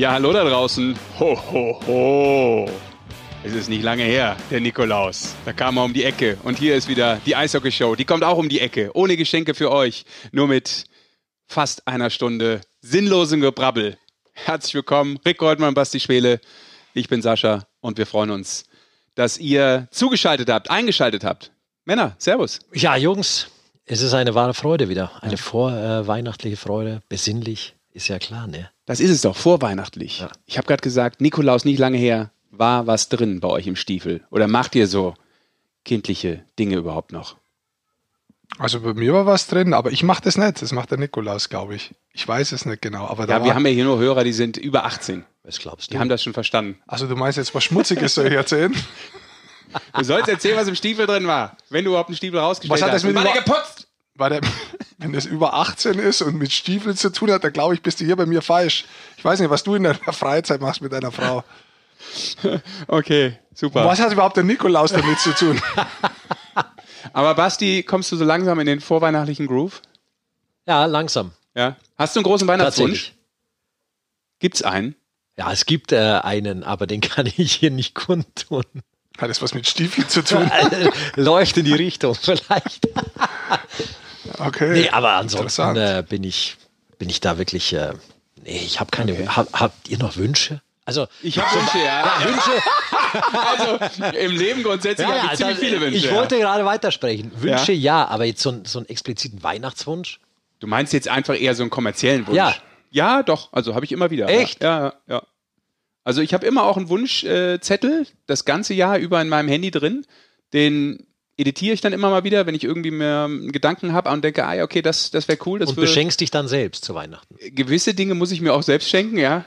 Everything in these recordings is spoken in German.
Ja, hallo da draußen. Ho, ho, ho. Es ist nicht lange her, der Nikolaus. Da kam er um die Ecke. Und hier ist wieder die Eishockey-Show. Die kommt auch um die Ecke. Ohne Geschenke für euch. Nur mit fast einer Stunde sinnlosem Gebrabbel. Herzlich willkommen, Rick Goldmann, Basti Schwele. Ich bin Sascha und wir freuen uns, dass ihr zugeschaltet habt, eingeschaltet habt. Männer, Servus. Ja, Jungs, es ist eine wahre Freude wieder. Eine vorweihnachtliche Freude, besinnlich, ist ja klar, ne? Das ist es doch, vorweihnachtlich. Ja. Ich habe gerade gesagt, Nikolaus, nicht lange her, war was drin bei euch im Stiefel? Oder macht ihr so kindliche Dinge überhaupt noch? Also bei mir war was drin, aber ich mache das nicht. Das macht der Nikolaus, glaube ich. Ich weiß es nicht genau. Aber da Ja, wir haben ja hier nur Hörer, die sind über 18. Was glaubst Die du? haben das schon verstanden. also du meinst jetzt was Schmutziges soll ich erzählen? Du sollst erzählen, was im Stiefel drin war. Wenn du überhauaupt einen Stiefel rausgestellt Was hat hast. das mit war der geputzt? Weil der, wenn das über 18 ist und mit Stiefeln zu tun hat, dann glaube ich, bist du hier bei mir falsch. Ich weiß nicht, was du in deiner Freizeit machst mit deiner Frau. Okay, super. Was hat überhaupt der Nikolaus damit zu tun? Aber Basti, kommst du so langsam in den vorweihnachtlichen Groove? Ja, langsam. Ja. Hast du einen großen Weihnachtswunsch? Gibt's einen? Ja, es gibt äh, einen, aber den kann ich hier nicht kundtun. Hat das was mit Stiefeln zu tun? Läuft in die Richtung vielleicht. Okay. Nee, aber ansonsten äh, bin ich bin ich da wirklich. Äh, nee, ich habe keine. Hab, habt ihr noch Wünsche? Also Ich habe Wünsche, ja. Wünsche. Also im Leben grundsätzlich habe ich ziemlich das- viele Wünsche. Ich ja. wollte gerade weitersprechen. Wünsche Ja? ja, aber jetzt so, so einen expliziten Weihnachtswunsch? Du meinst jetzt einfach eher so einen kommerziellen Wunsch? Ja. Ja, doch. Also habe ich immer wieder. Echt? Ja, ja. ja. Also ich habe immer auch einen Wunschzettel äh, das ganze Jahr über in meinem Handy drin. Den editiere ich dann immer mal wieder, wenn ich irgendwie mir Gedanken habe und denke, ah ja, okay, das, das wäre cool. Das Und beschenkst dich dann selbst zu Weihnachten. gewisse Dinge muss ich mir auch selbst schenken, ja.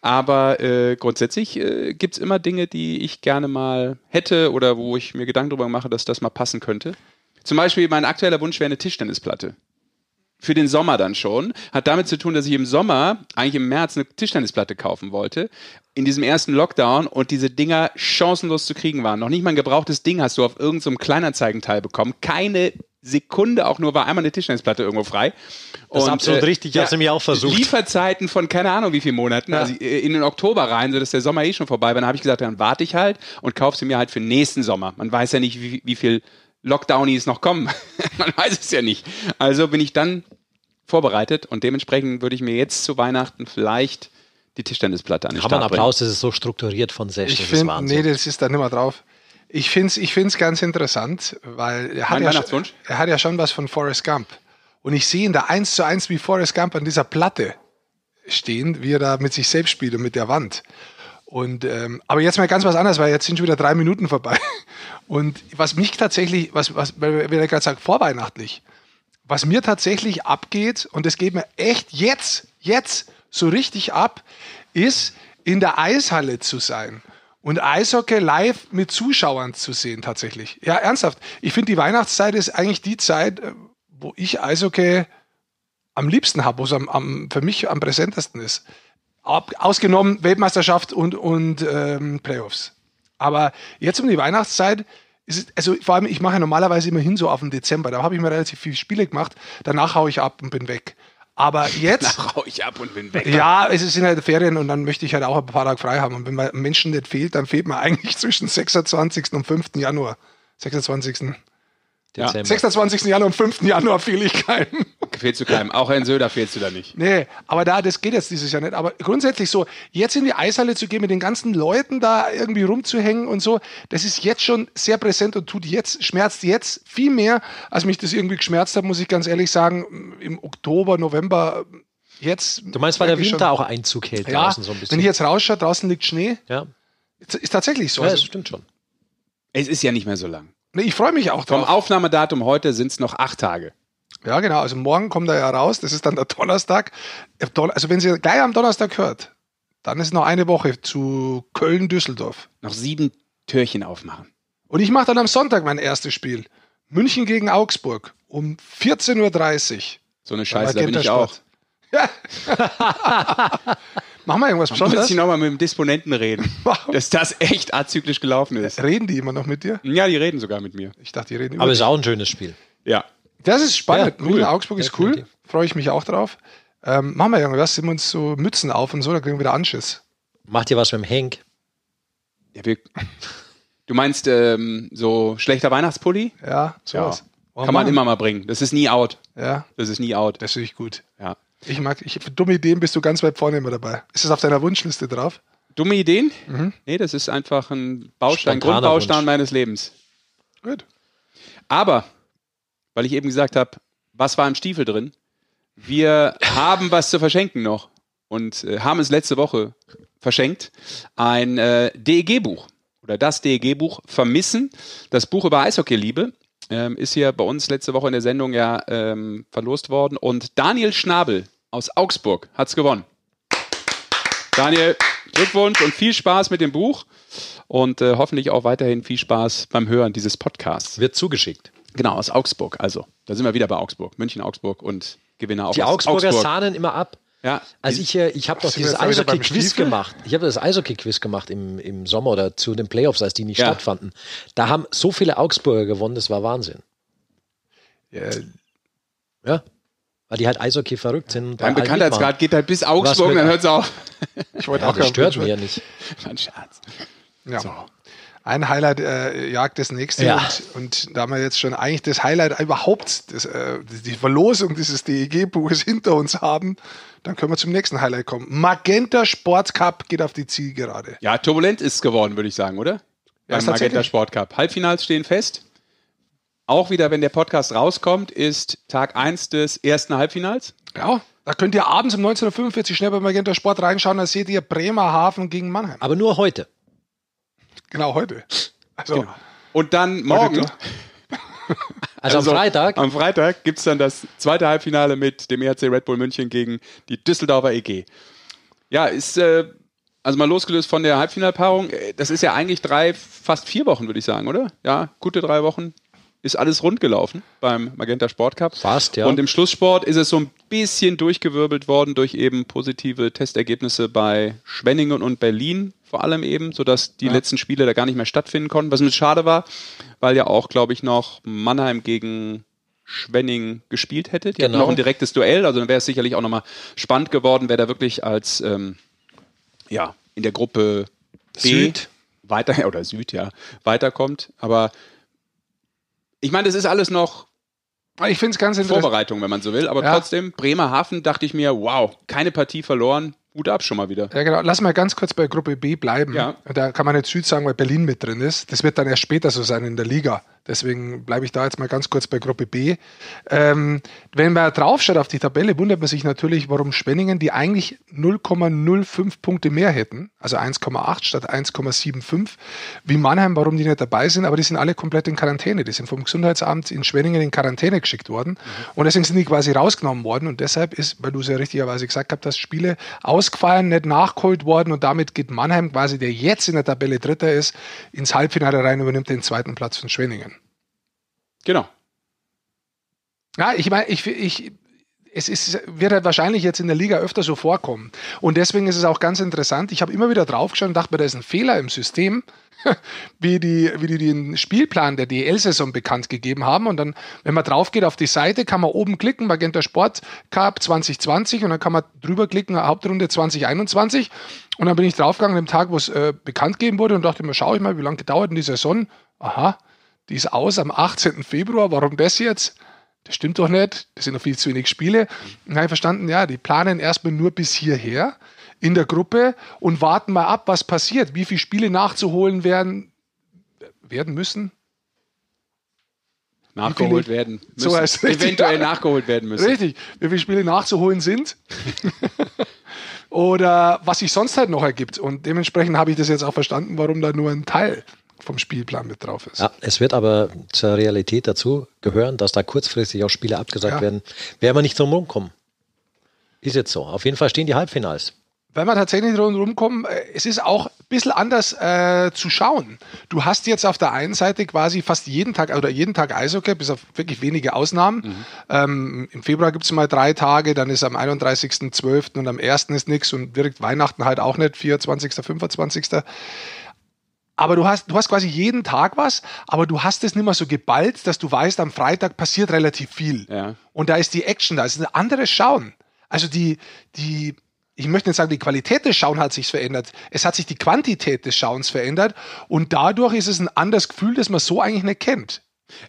Aber äh, grundsätzlich äh, gibt es immer Dinge, die ich gerne mal hätte oder wo ich mir Gedanken darüber mache, dass das mal passen könnte. Zum Beispiel, mein aktueller Wunsch wäre eine Tischtennisplatte. Für den Sommer dann schon. Hat damit zu tun, dass ich im Sommer, eigentlich im März, eine Tischtennisplatte kaufen wollte. In diesem ersten Lockdown und diese Dinger chancenlos zu kriegen waren. Noch nicht mal ein gebrauchtes Ding hast du auf irgendeinem Kleinanzeigenteil bekommen. Keine Sekunde auch nur war einmal eine Tischtennisplatte irgendwo frei. Das ist Und, absolut richtig, ich hab's nämlich auch versucht. Lieferzeiten von keine Ahnung wie vielen Monaten, also äh, in den Oktober rein, sodass der Sommer eh schon vorbei war. Dann habe ich gesagt, dann warte ich halt und kaufe sie mir halt für nächsten Sommer. Man weiß ja nicht, wie, wie viel Lockdownies noch kommen. Man weiß es ja nicht. Also bin ich dann vorbereitet und dementsprechend würde ich mir jetzt zu Weihnachten vielleicht die Tischtennisplatte an den Aber ein Start. Applaus, das ist so strukturiert von Sesh, Ich finde, nee, das ist da nicht mehr drauf. Ich finde es ich find's ganz interessant, weil er hat, Mein ja schon, er hat ja schon was von Forrest Gump. Und ich sehe ihn da eins zu eins wie Forrest Gump an dieser Platte stehen, wie er da mit sich selbst spielt und mit der Wand. Und ähm, aber jetzt mal ganz was anderes, weil jetzt sind schon wieder drei Minuten vorbei. Und was mich tatsächlich, was, was, weil er gerade sagt, vorweihnachtlich, was mir tatsächlich abgeht, und das geht mir echt jetzt, jetzt so richtig ab, ist in der Eishalle zu sein und Eishockey live mit Zuschauern zu sehen tatsächlich. Ja, ernsthaft. Ich finde, die Weihnachtszeit ist eigentlich die Zeit, äh, wo ich Eishockey am liebsten habe, wo es am, am, für mich am präsentesten ist. Ab, ausgenommen Weltmeisterschaft und, und ähm, Playoffs. Aber jetzt um die Weihnachtszeit ist es, also vor allem, ich mache ja normalerweise immer hin so auf den Dezember. Da habe ich mir relativ viele Spiele gemacht. Danach haue ich ab und bin weg. Aber jetzt, Dann hau ich ab und bin weg. ja, es sind halt Ferien und dann möchte ich halt auch ein paar Tage frei haben. Und wenn man Menschen nicht fehlt, dann fehlt man eigentlich zwischen 26. und 5. Januar. 26. Dezember. 26. Januar und 5. Januar fehle ich keinen. Fehlst du keinem. Auch in Söder fehlst du da nicht. Nee, aber da, das geht jetzt dieses Jahr nicht. Aber grundsätzlich so, jetzt in die Eishalle zu gehen, mit den ganzen Leuten da irgendwie rumzuhängen und so, das ist jetzt schon sehr präsent und tut jetzt, schmerzt jetzt viel mehr, als mich das irgendwie geschmerzt hat, muss ich ganz ehrlich sagen, im Oktober, November, jetzt. Du meinst, weil der Winter schon- auch Einzug hält ja, draußen so ein bisschen? wenn ich jetzt rausschaue, draußen liegt Schnee. ja, Ist, ist tatsächlich so. ja, das Also, stimmt schon. Es ist ja nicht mehr so lang. Nee, ich freue mich auch Vom drauf. Aufnahmedatum heute sind es noch acht Tage. Ja, genau. Also morgen kommt er ja raus. Das ist dann der Donnerstag. Don- Also wenn Sie gleich am Donnerstag hört, dann ist noch eine Woche zu Köln-Düsseldorf. Noch sieben Türchen aufmachen. Und ich mache dann am Sonntag mein erstes Spiel. München gegen Augsburg um 14.30 Uhr. So eine Scheiße, da bin ich auch. Ja. Machen wir irgendwas Muss Besonderes? ich nochmal mit dem Disponenten reden, dass das echt azyklisch gelaufen ist. Reden die immer noch mit dir? Ja, die reden sogar mit mir. Ich dachte, die reden über Aber dich. ist auch ein schönes Spiel. Ja. Das ist spannend. Ja, cool. Augsburg ist cool. Definitiv. Freue ich mich auch drauf. Ähm, machen wir irgendwas, sind wir uns so Mützen auf und so, da kriegen wir wieder Anschiss. Macht ihr was mit dem Henk? Ja, wir, du meinst ähm, so schlechter Weihnachtspulli? Ja, sowas. Wollen Kann man immer mal bringen. Das ist nie out. Ja, Das ist nie out. das finde ich gut. Ja. Ich mag, ich, für dumme Ideen bist du ganz weit vorne immer dabei. Ist das auf deiner Wunschliste drauf? Dumme Ideen? Nee, das ist einfach ein Baustein, Spontaner Grundbaustein Wunsch. meines Lebens. Gut. Aber, weil ich eben gesagt habe, was war im Stiefel drin? Wir haben was zu verschenken noch und äh, haben es letzte Woche verschenkt. Ein äh, DEG-Buch oder das DEG-Buch Vermissen, das Buch über Eishockey-Liebe. Ähm, ist hier bei uns letzte Woche in der Sendung ja ähm, verlost worden. Und Daniel Schnabel aus Augsburg hat's gewonnen. Daniel, Glückwunsch und viel Spaß mit dem Buch und äh, hoffentlich auch weiterhin viel Spaß beim Hören dieses Podcasts. Wird zugeschickt. Genau, aus Augsburg. Also, da sind wir wieder bei Augsburg. München, Augsburg und Gewinner auch Die aus Augsburger Augsburg. sahnen immer ab. Ja, Also ich, äh, ich habe doch dieses Eishockey-Quiz gemacht. Ich habe das Eishockey-Quiz gemacht im, im Sommer oder zu den Playoffs, als die nicht Ja. stattfanden. Da haben so viele Augsburger gewonnen, das war Wahnsinn. Ja, Ja. Weil die halt Eishockey verrückt sind. Dein allen Bekanntheitsgrad geht halt bis Augsburg und dann hört es auf. ich wollte mitmachen. auch Ja, das stört mich ja nicht. Mein Scherz. Ja. So. Ein Highlight äh, jagt das nächste Ja. und, und da wir jetzt schon eigentlich das Highlight überhaupt, das, äh, die Verlosung dieses DEG-Buches hinter uns haben, dann können wir zum nächsten Highlight kommen. Magenta Sport Cup geht auf die Zielgerade. Ja, turbulent ist es geworden, würde ich sagen, oder? Ja, Beim ist Magenta. Sport Cup. Halbfinals stehen fest. Auch wieder, wenn der Podcast rauskommt, ist Tag 1 des ersten Halbfinals. Ja, da könnt ihr abends um 19.45 Uhr schnell bei Magenta Sport reinschauen, da seht ihr Bremerhaven gegen Mannheim. Aber nur heute. Genau heute. Also, Genau. Und dann morgen, klar. Also, am Freitag. Am Freitag gibt es dann das zweite Halbfinale mit dem ERC Red Bull München gegen die Düsseldorfer EG. Ja, ist äh, also mal losgelöst von der Halbfinalpaarung. äh, Das ist ja eigentlich drei, fast vier Wochen, würde ich sagen, oder? Ja, gute drei Wochen. Ist alles rund gelaufen beim Magenta Sport Cup. Fast, ja. Und im Schlusssport ist es so ein bisschen durchgewirbelt worden durch eben positive Testergebnisse bei Schwenningen und Berlin vor allem eben, sodass die letzten Spiele da gar nicht mehr stattfinden konnten, was bisschen schade war, weil ja auch, glaube ich, noch Mannheim gegen Schwenning gespielt hätte. Die hatten Genau. noch ein direktes Duell, also dann wäre es sicherlich auch nochmal spannend geworden, wer da wirklich als ähm, ja, in der Gruppe B Süd. weiter oder Süd, ja, weiterkommt. Aber ich meine, das ist alles noch ich finde es ganz interessant. Vorbereitung, wenn man so will. Aber Ja. trotzdem, Bremerhaven dachte ich mir, wow, keine Partie verloren. Hut ab schon mal wieder. Ja, genau. Lass mal ganz kurz bei Gruppe B bleiben. Ja. Da kann man nicht Süd sagen, weil Berlin mit drin ist. Das wird dann erst später so sein in der Liga. Deswegen bleibe ich da jetzt mal ganz kurz bei Gruppe B. Ähm, wenn man draufschaut auf die Tabelle, wundert man sich natürlich, warum Spenningen, die eigentlich 0,05 Punkte mehr hätten, also 1,8 statt 1,75, wie Mannheim, warum die nicht dabei sind, aber die sind alle komplett in Quarantäne. Die sind vom Gesundheitsamt in Schwenningen in Quarantäne geschickt worden und deswegen sind die quasi rausgenommen worden und deshalb ist, weil du es ja richtigerweise gesagt hast, Spiele ausgefallen, nicht nachgeholt worden und damit geht Mannheim quasi, der jetzt in der Tabelle Dritter ist, ins Halbfinale rein und übernimmt den zweiten Platz von Schwenningen. Genau. Ja, ich meine, ich, ich, es ist, wird halt wahrscheinlich jetzt in der Liga öfter so vorkommen. Und deswegen ist es auch ganz interessant. Ich habe immer wieder draufgeschaut und dachte mir, da ist ein Fehler im System, wie die, wie die den Spielplan der DL-Saison bekannt gegeben haben. Und dann, wenn man drauf geht auf die Seite, kann man oben klicken, Magenta Sport Cup 2020 und dann kann man drüber klicken, Hauptrunde 2021. Und dann bin ich draufgegangen am Tag, wo es äh, bekannt gegeben wurde und dachte mir, schau ich mal, wie lange gedauert denn die Saison? Aha, die ist aus am 18. Februar. Warum das jetzt? Das stimmt doch nicht. Das sind noch viel zu wenig Spiele. Und dann habe ich verstanden, ja, die planen erstmal nur bis hierher in der Gruppe und warten mal ab, was passiert, wie viele Spiele nachzuholen werden, werden müssen. Nachgeholt viele- werden müssen. So heißt es richtig. Eventuell nachgeholt werden müssen. Richtig, wie viele Spiele nachzuholen sind. Oder was sich sonst halt noch ergibt. Und dementsprechend habe ich das jetzt auch verstanden, warum da nur ein Teil vom Spielplan mit drauf ist. Ja, es wird aber zur Realität dazu gehören, dass da kurzfristig auch Spiele abgesagt Ja. werden. Werden wir nicht drum rumkommen. Ist jetzt so. Auf jeden Fall stehen die Halbfinals. Wenn wir tatsächlich drum rumkommen, äh, es ist auch ein bisschen anders äh, zu schauen. Du hast jetzt auf der einen Seite quasi fast jeden Tag oder jeden Tag Eishockey, bis auf wirklich wenige Ausnahmen. Ähm, Im Februar gibt es mal drei Tage, dann ist am 31.12. und am 1. ist nichts und direkt Weihnachten halt auch nicht, 24., 25. Aber du hast, du hast quasi jeden Tag was, aber du hast es nicht mehr so geballt, dass du weißt, am Freitag passiert relativ viel. Ja. Und da ist die Action, da ist ein anderes Schauen. Also die, die, ich möchte nicht sagen, die Qualität des Schauens hat sich verändert. Es hat sich die Quantität des Schauens verändert und dadurch ist es ein anderes Gefühl, das man so eigentlich nicht kennt.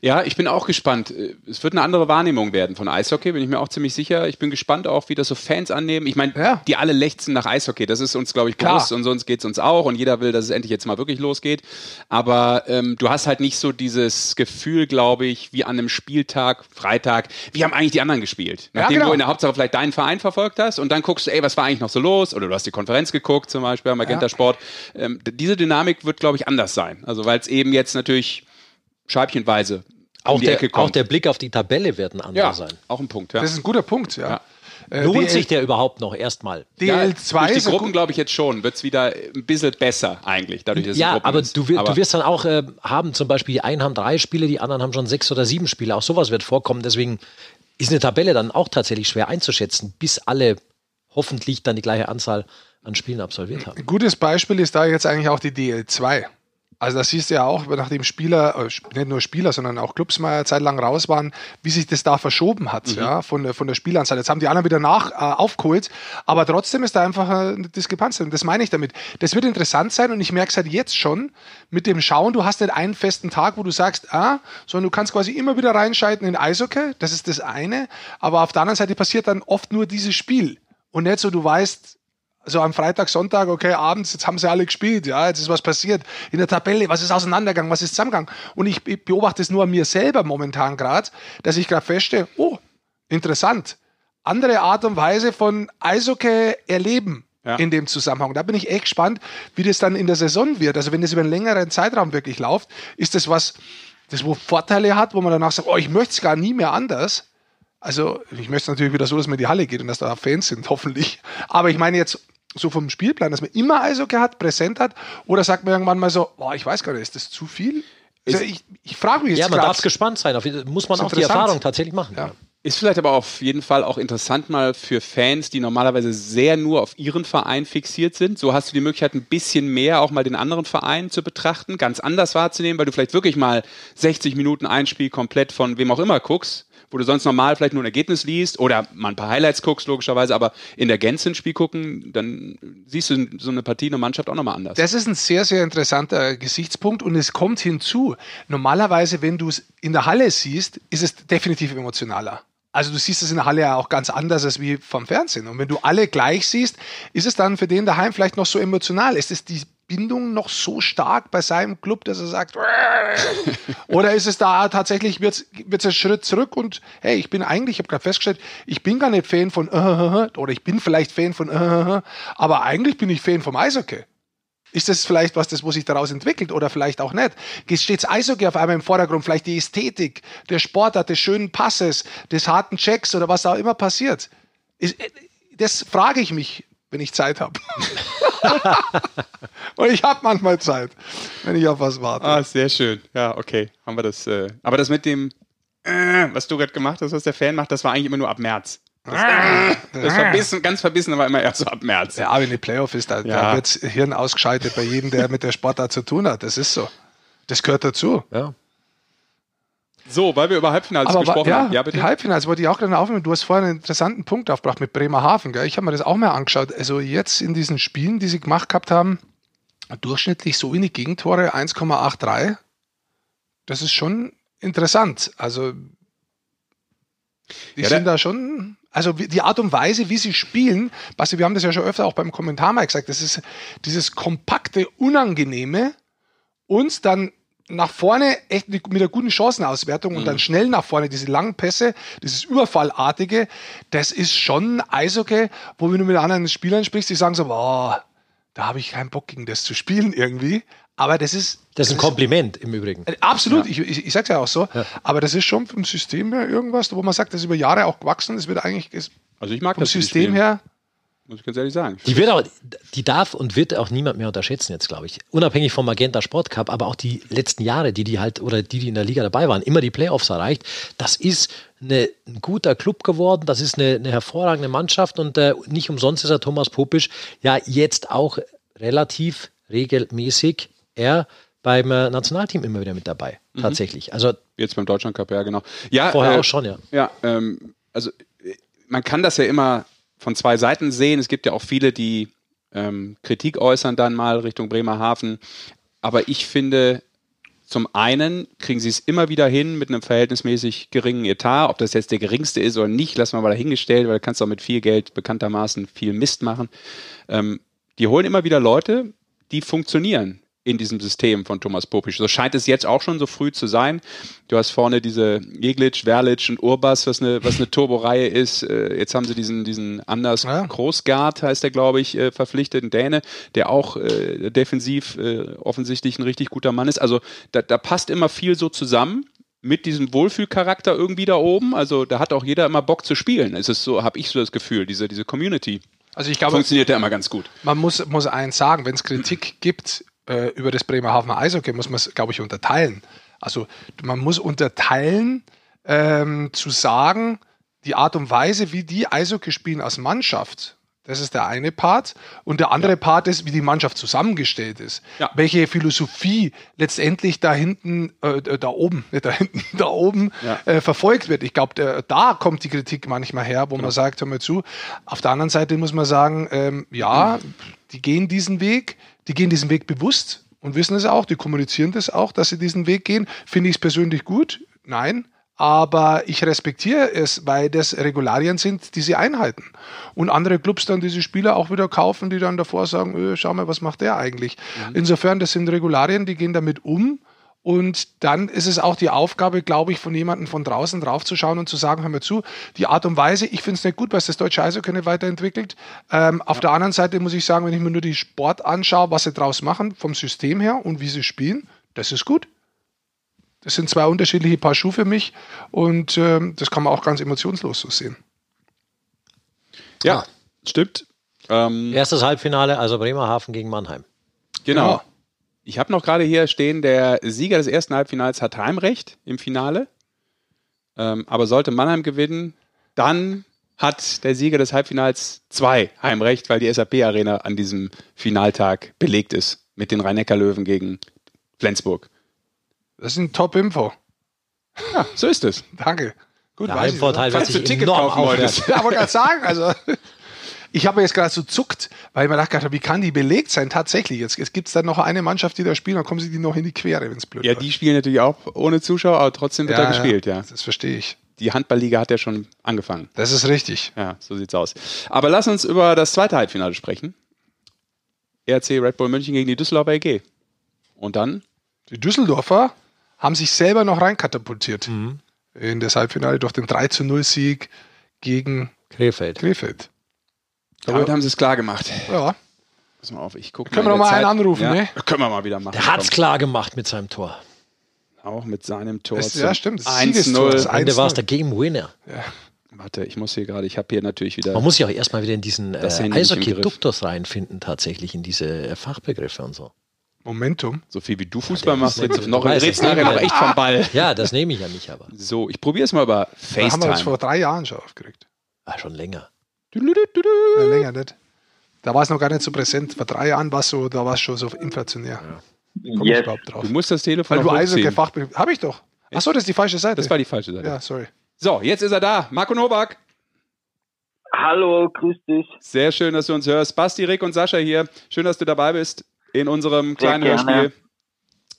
Ja, ich bin auch gespannt. Es wird eine andere Wahrnehmung werden von Eishockey, bin ich mir auch ziemlich sicher. Ich bin gespannt auch, wie das so Fans annehmen. Ich meine, ja. die alle lechzen nach Eishockey. Das ist uns, glaube ich, bewusst Klar. und sonst geht es uns auch und jeder will, dass es endlich jetzt mal wirklich losgeht. Aber ähm, du hast halt nicht so dieses Gefühl, glaube ich, wie an einem Spieltag, Freitag, wie haben eigentlich die anderen gespielt? Nachdem ja, genau. du in der Hauptsache vielleicht deinen Verein verfolgt hast und dann guckst du, ey, was war eigentlich noch so los? Oder du hast die Konferenz geguckt, zum Beispiel am Magenta ja. Sport. Ähm, diese Dynamik wird, glaube ich, anders sein. Also weil es eben jetzt natürlich scheibchenweise auch, um der, auch der Blick auf die Tabelle wird ein anderer ja, sein. Auch ein Punkt, ja. Das ist ein guter Punkt, ja. ja. Äh, Lohnt DL sich der überhaupt noch erstmal? DL2 ja, durch die Gruppen glaube ich jetzt schon, wird es wieder ein bisschen besser eigentlich. Dadurch, dass ja, aber du, aber du, wirst dann auch äh, haben, zum Beispiel die einen haben drei Spiele, die anderen haben schon sechs oder sieben Spiele. Auch sowas wird vorkommen. Deswegen ist eine Tabelle dann auch tatsächlich schwer einzuschätzen, bis alle hoffentlich dann die gleiche Anzahl an Spielen absolviert haben. Ein gutes Beispiel ist da jetzt eigentlich auch die DL2. Also das siehst du ja auch, nachdem Spieler, äh, nicht nur Spieler, sondern auch Clubs mal eine Zeit lang raus waren, wie sich das da verschoben hat, mhm. ja, von der, von der Spielanzahl. Jetzt haben die anderen wieder nach äh, aufgeholt, aber trotzdem ist da einfach eine Diskrepanz. Und das meine ich damit. Das wird interessant sein und ich merke es halt jetzt schon mit dem Schauen, du hast nicht einen festen Tag, wo du sagst, ah, sondern du kannst quasi immer wieder reinschalten in Eishockey, das ist das eine, aber auf der anderen Seite passiert dann oft nur dieses Spiel. Und nicht so, du weißt, also am Freitag, Sonntag, okay, abends, jetzt haben sie alle gespielt, ja, jetzt ist was passiert in der Tabelle, was ist auseinandergegangen, was ist zusammengegangen. Und ich, ich beobachte es nur an mir selber momentan gerade, dass ich gerade feststelle, oh, interessant, andere Art und Weise von Eishockey erleben. Ja. in dem Zusammenhang. Da bin ich echt gespannt, wie das dann in der Saison wird. Also wenn das über einen längeren Zeitraum wirklich läuft, ist das was, das wo Vorteile hat, wo man danach sagt, oh, ich möchte es gar nie mehr anders. Also ich möchte natürlich wieder so, dass man in die Halle geht und dass da Fans sind, hoffentlich. Aber ich meine jetzt so vom Spielplan, dass man immer Eishockey hat, präsent hat? Oder sagt man irgendwann mal so, boah, ich weiß gar nicht, ist das zu viel? Also ich, ich frage mich jetzt Ja, man darf gespannt sein. Auf, muss man auch die Erfahrung tatsächlich machen. Ja. Ist vielleicht aber auf jeden Fall auch interessant mal für Fans, die normalerweise sehr nur auf ihren Verein fixiert sind. So hast du die Möglichkeit, ein bisschen mehr auch mal den anderen Verein zu betrachten, ganz anders wahrzunehmen, weil du vielleicht wirklich mal 60 Minuten ein Spiel komplett von wem auch immer guckst wo du sonst normal vielleicht nur ein Ergebnis liest oder mal ein paar Highlights guckst, logischerweise, aber in der Gänze ein Spiel gucken, dann siehst du so eine Partie, eine Mannschaft auch nochmal anders. Das ist ein sehr, sehr interessanter Gesichtspunkt und es kommt hinzu. Normalerweise, wenn du es in der Halle siehst, ist es definitiv emotionaler. Also du siehst es in der Halle ja auch ganz anders als wie vom Fernsehen. Und wenn du alle gleich siehst, ist es dann für den daheim vielleicht noch so emotional. Ist es die Bindung noch so stark bei seinem Club, dass er sagt, oder ist es da tatsächlich, wird es ein Schritt zurück und hey, ich bin eigentlich, ich habe gerade festgestellt, ich bin gar nicht Fan von oder ich bin vielleicht Fan von aber eigentlich bin ich Fan vom Eishockey. Ist das vielleicht was, das, wo sich daraus entwickelt oder vielleicht auch nicht? Steht Eishockey auf einmal im Vordergrund? Vielleicht die Ästhetik, der Sportart, des schönen Passes, des harten Checks oder was auch immer passiert? Äh, das frage ich mich, wenn ich Zeit habe. Und ich habe manchmal Zeit, wenn ich auf was warte. Ah, sehr schön. Ja, okay. Haben wir das. Äh, aber das mit dem, äh, was du gerade gemacht hast, was der Fan macht, das war eigentlich immer nur ab März. Das, äh, das verbissen, ganz verbissen war immer erst so ab März. Ja, aber in die Playoff ist, da, ja. da wird Hirn ausgeschaltet bei jedem, der mit der Sportart zu tun hat. Das ist so. Das gehört dazu. Ja. So, weil wir über Halbfinals Aber gesprochen ja, haben. Ja, bitte. Die Halbfinals wollte ich auch gerade aufnehmen. Du hast vorhin einen interessanten Punkt aufgebracht mit Bremerhaven. Gell? Ich habe mir das auch mal angeschaut. Also jetzt in diesen Spielen, die sie gemacht gehabt haben, durchschnittlich so wenig Gegentore, 1,83. Das ist schon interessant. Also die ja, sind da schon, also die Art und Weise, wie sie spielen, Basti, wir haben das ja schon öfter auch beim Kommentar mal gesagt, das ist dieses kompakte, unangenehme und dann nach vorne echt mit einer guten Chancenauswertung mhm. und dann mhm. schnell nach vorne, diese langen Pässe, dieses Überfallartige, das ist schon Eishockey, wo wenn du mit anderen Spielern sprichst, die sagen so, boah, da habe ich keinen Bock gegen das zu spielen irgendwie. Aber das ist. Das ist ein Kompliment im Übrigen. Äh, absolut, ja. ich, ich, ich sage es ja auch so. Ja. Aber das ist schon vom System her irgendwas, wo man sagt, das ist über Jahre auch gewachsen. Das wird eigentlich. Also ich mag vom das System her muss ich ganz ehrlich sagen. Die, wird auch, die darf und wird auch niemand mehr unterschätzen jetzt, glaube ich. Unabhängig vom Magenta Sport Cup, aber auch die letzten Jahre, die die halt oder die, die in der Liga dabei waren, immer die Playoffs erreicht. Das ist eine, ein guter Club geworden, das ist eine, eine hervorragende Mannschaft und äh, nicht umsonst ist er Thomas Popisch ja jetzt auch relativ regelmäßig er beim äh, Nationalteam immer wieder mit dabei, mhm. tatsächlich. Also jetzt beim Deutschland Cup, ja genau. Ja, vorher äh, auch schon, ja. Ja, ähm, also äh, man kann das ja immer von zwei Seiten sehen. Es gibt ja auch viele, die ähm, Kritik äußern dann mal Richtung Bremerhaven. Aber ich finde, zum einen kriegen sie es immer wieder hin mit einem verhältnismäßig geringen Etat. Ob das jetzt der geringste ist oder nicht, lassen wir mal dahingestellt, weil du kannst auch mit viel Geld bekanntermaßen viel Mist machen. Ähm, die holen immer wieder Leute, die funktionieren in diesem System von Thomas Popisch. So scheint es jetzt auch schon so früh zu sein. Du hast vorne diese Jeglic, Verlic und Urbas, was eine, was eine Turboreihe ist. Äh, jetzt haben sie diesen, diesen Anders ja. Großgard, heißt der, glaube ich, äh, verpflichteten Däne, der auch äh, defensiv äh, offensichtlich ein richtig guter Mann ist. Also da, da passt immer viel so zusammen mit diesem Wohlfühlcharakter irgendwie da oben. Also da hat auch jeder immer Bock zu spielen. Es ist so, habe ich so das Gefühl, diese, diese Community. Also ich glaube, funktioniert ja immer ganz gut. Man muss, muss eins sagen, wenn es Kritik gibt äh, über das Bremerhavener Eishockey muss man es, glaube ich, unterteilen. Also man muss unterteilen, ähm, zu sagen, die Art und Weise, wie die Eishockey spielen als Mannschaft, das ist der eine Part. Und der andere ja. Part ist, wie die Mannschaft zusammengestellt ist. Ja. Welche Philosophie letztendlich da hinten, äh, da oben, nicht da hinten, da oben ja. äh, verfolgt wird. Ich glaube, da kommt die Kritik manchmal her, wo man sagt, hör mal zu. Auf der anderen Seite muss man sagen, ähm, ja, mhm. die gehen diesen Weg die gehen diesen Weg bewusst und wissen es auch, die kommunizieren das auch, dass sie diesen Weg gehen. Finde ich es persönlich gut? Nein. Aber ich respektiere es, weil das Regularien sind, die sie einhalten. Und andere Clubs dann diese Spieler auch wieder kaufen, die dann davor sagen, öh, schau mal, was macht der eigentlich? Mhm. Insofern, das sind Regularien, die gehen damit um und dann ist es auch die Aufgabe, glaube ich, von jemandem von draußen draufzuschauen und zu sagen, hör mir zu, die Art und Weise, ich finde es nicht gut, weil es das deutsche Eishockey nicht weiterentwickelt. Ähm, auf der anderen Seite muss ich sagen, wenn ich mir nur die Sport anschaue, was sie draus machen, vom System her und wie sie spielen, das ist gut. Das sind zwei unterschiedliche Paar Schuhe für mich und ähm, das kann man auch ganz emotionslos so sehen. Ja, ah. stimmt. Ähm, Erstes Halbfinale, also Bremerhaven gegen Mannheim. Genau. Ja. Ich habe noch gerade hier stehen, der Sieger des ersten Halbfinals hat Heimrecht im Finale. Ähm, aber sollte Mannheim gewinnen, dann hat der Sieger des Halbfinals zwei Heimrecht, weil die SAP-Arena an diesem Finaltag belegt ist mit den Rhein-Neckar-Löwen gegen Flensburg. Das ist ein Top-Info. Ja, so ist es. Danke. Gut, der Heimvorteil wird sich Ticket enorm kaufen wolltest. Ja, aber gerade sagen, also ich habe jetzt gerade so zuckt, weil ich mir dachte, wie kann die belegt sein? Tatsächlich. Jetzt, jetzt gibt es dann noch eine Mannschaft, die da spielt, dann kommen sie die noch in die Quere, wenn es blöd Ja, wird. die spielen natürlich auch ohne Zuschauer, aber trotzdem wird ja, da gespielt, ja. Das verstehe ich. Die Handballliga hat ja schon angefangen. Das ist richtig. Ja, so sieht's aus. Aber lass uns über das zweite Halbfinale sprechen. RC Red Bull München gegen die Düsseldorfer EG. Und dann? Die Düsseldorfer haben sich selber noch reinkatapultiert mhm. in das Halbfinale durch den 3 zu 0 Sieg gegen Krefeld. Krefeld. Damit haben sie es klar gemacht. Ja. Pass mal auf, ich gucke Können wir noch mal einen anrufen, ja, ne? Können wir mal wieder machen. Der hat es klar gemacht mit seinem Tor. Auch mit seinem Tor. Das, ja, stimmt. 1-0. Am Ende war es der Game Winner. Ja. Warte, ich muss hier gerade, ich habe hier natürlich wieder. Man muss ja auch erstmal wieder in diesen äh, Eishockey-Duktus reinfinden, tatsächlich, in diese äh, Fachbegriffe und so. Momentum. So viel wie du Fußball machst, redest du noch, redest nachher aber echt vom Ball. Ja, das nehme ich ja nicht, aber. So, ich probiere es mal über FaceTime. Da haben wir uns vor drei Jahren schon aufgeregt. Ah, schon länger. Ja, länger nicht. Da war es noch gar nicht so präsent. Vor drei Jahren war es so, da war es schon so inflationär. Ja. Komm yes. ich überhaupt drauf. Du musst das Telefon Weil du Eishockey Fachbegriff. Habe ich doch. Achso, das ist die falsche Seite. Das war die falsche Seite. Ja, sorry. So, jetzt ist er da. Marco Nowak. Hallo, grüß dich. Sehr schön, dass du uns hörst. Basti, Rick und Sascha hier. Schön, dass du dabei bist in unserem kleinen Hörspiel.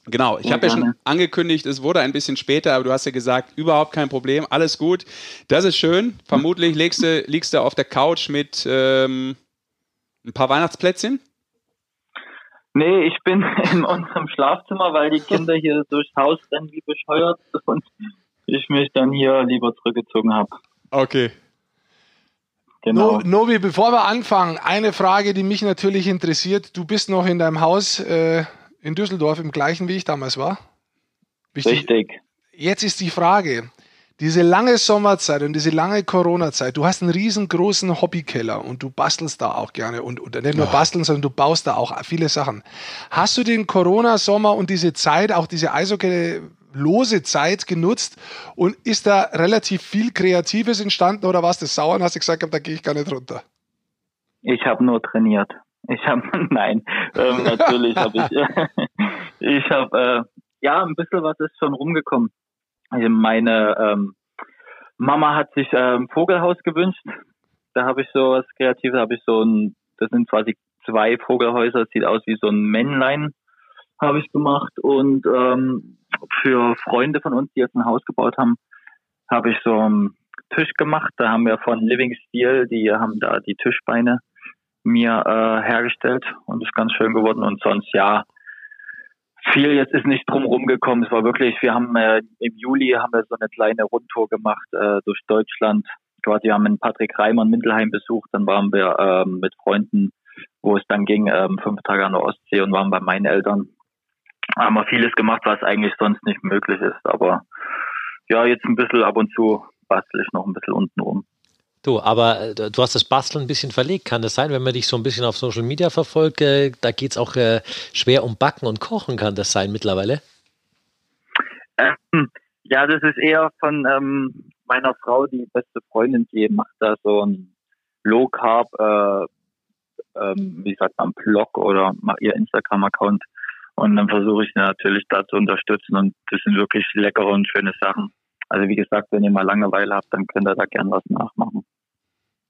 Genau, ich habe ja schon angekündigt, es wurde ein bisschen später, aber du hast ja gesagt, überhaupt kein Problem, alles gut. Das ist schön. Vermutlich liegst du, liegst du auf der Couch mit ähm, ein paar Weihnachtsplätzchen? Nee, ich bin in unserem Schlafzimmer, weil die Kinder hier durchs Haus rennen wie bescheuert und ich mich dann hier lieber zurückgezogen habe. Okay. Genau. No, Novi, bevor wir anfangen, eine Frage, die mich natürlich interessiert. Du bist noch in deinem Haus äh, in Düsseldorf im gleichen, wie ich damals war. Wichtig. Richtig. Jetzt ist die Frage, diese lange Sommerzeit und diese lange Corona-Zeit, du hast einen riesengroßen Hobbykeller und du bastelst da auch gerne und, und nicht nur basteln, sondern du baust da auch viele Sachen. Hast du den Corona-Sommer und diese Zeit, auch diese Eishockey-lose Zeit genutzt und ist da relativ viel Kreatives entstanden oder was das sauer und hast du gesagt, da gehe ich gar nicht runter? Ich habe nur trainiert. Ich habe, nein, ähm, natürlich habe ich, ich habe, äh, ja, ein bisschen was ist schon rumgekommen. Also meine ähm, Mama hat sich ähm, Vogelhaus gewünscht. Da habe ich so was Kreatives, habe ich so ein, das sind quasi zwei Vogelhäuser, sieht aus wie so ein Männlein, habe ich gemacht. Und ähm, für Freunde von uns, die jetzt ein Haus gebaut haben, habe ich so einen Tisch gemacht. Da haben wir von Living Steel, die haben da die Tischbeine mir äh, hergestellt und ist ganz schön geworden. Und sonst ja, viel jetzt ist nicht drum rumgekommen. Es war wirklich, wir haben äh, im Juli haben wir so eine kleine Rundtour gemacht äh, durch Deutschland. Quasi wir haben einen Patrick Reimann Mindelheim besucht, dann waren wir ähm, mit Freunden, wo es dann ging, ähm, fünf Tage an der Ostsee und waren bei meinen Eltern. Haben wir vieles gemacht, was eigentlich sonst nicht möglich ist. Aber ja, jetzt ein bisschen ab und zu bastel ich noch ein bisschen unten rum. Du, aber äh, du hast das Basteln ein bisschen verlegt. Kann das sein, wenn man dich so ein bisschen auf Social Media verfolgt, äh, da geht es auch äh, schwer um Backen und Kochen, kann das sein mittlerweile? Ähm, ja, das ist eher von ähm, meiner Frau, die beste Freundin, die macht da so ein Low Carb, äh, ähm, wie sagt man, Blog oder ihr Instagram-Account. Und dann versuche ich natürlich da zu unterstützen und das sind wirklich leckere und schöne Sachen. Also wie gesagt, wenn ihr mal Langeweile habt, dann könnt ihr da gern was nachmachen.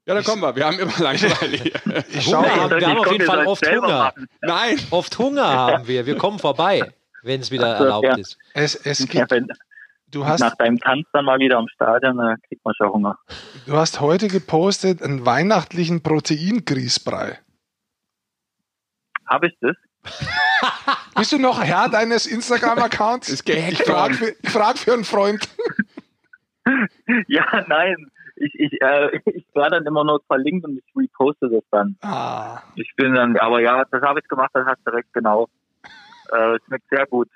Ja, dann kommen wir. Wir haben immer Langeweile hier. ich Hunger haben, wir haben auf jeden Fall oft Hunger. Machen. Nein. Oft Hunger haben wir. Wir kommen vorbei, wenn es wieder also, erlaubt ja. ist. Es, es gibt, ja, du hast, nach deinem Tanz dann mal wieder am Stadion, da kriegt man schon Hunger. Du hast heute gepostet einen weihnachtlichen Proteingrießbrei. Habe ich das? Bist du noch Herr deines Instagram-Accounts? Ich frage für, frag für einen Freund. Ja, nein. Ich, ich, äh, ich war dann immer nur verlinkt und ich reposte das dann. Ah. Ich bin dann, aber ja, das habe ich gemacht, das hast du recht, genau. Äh, schmeckt sehr gut.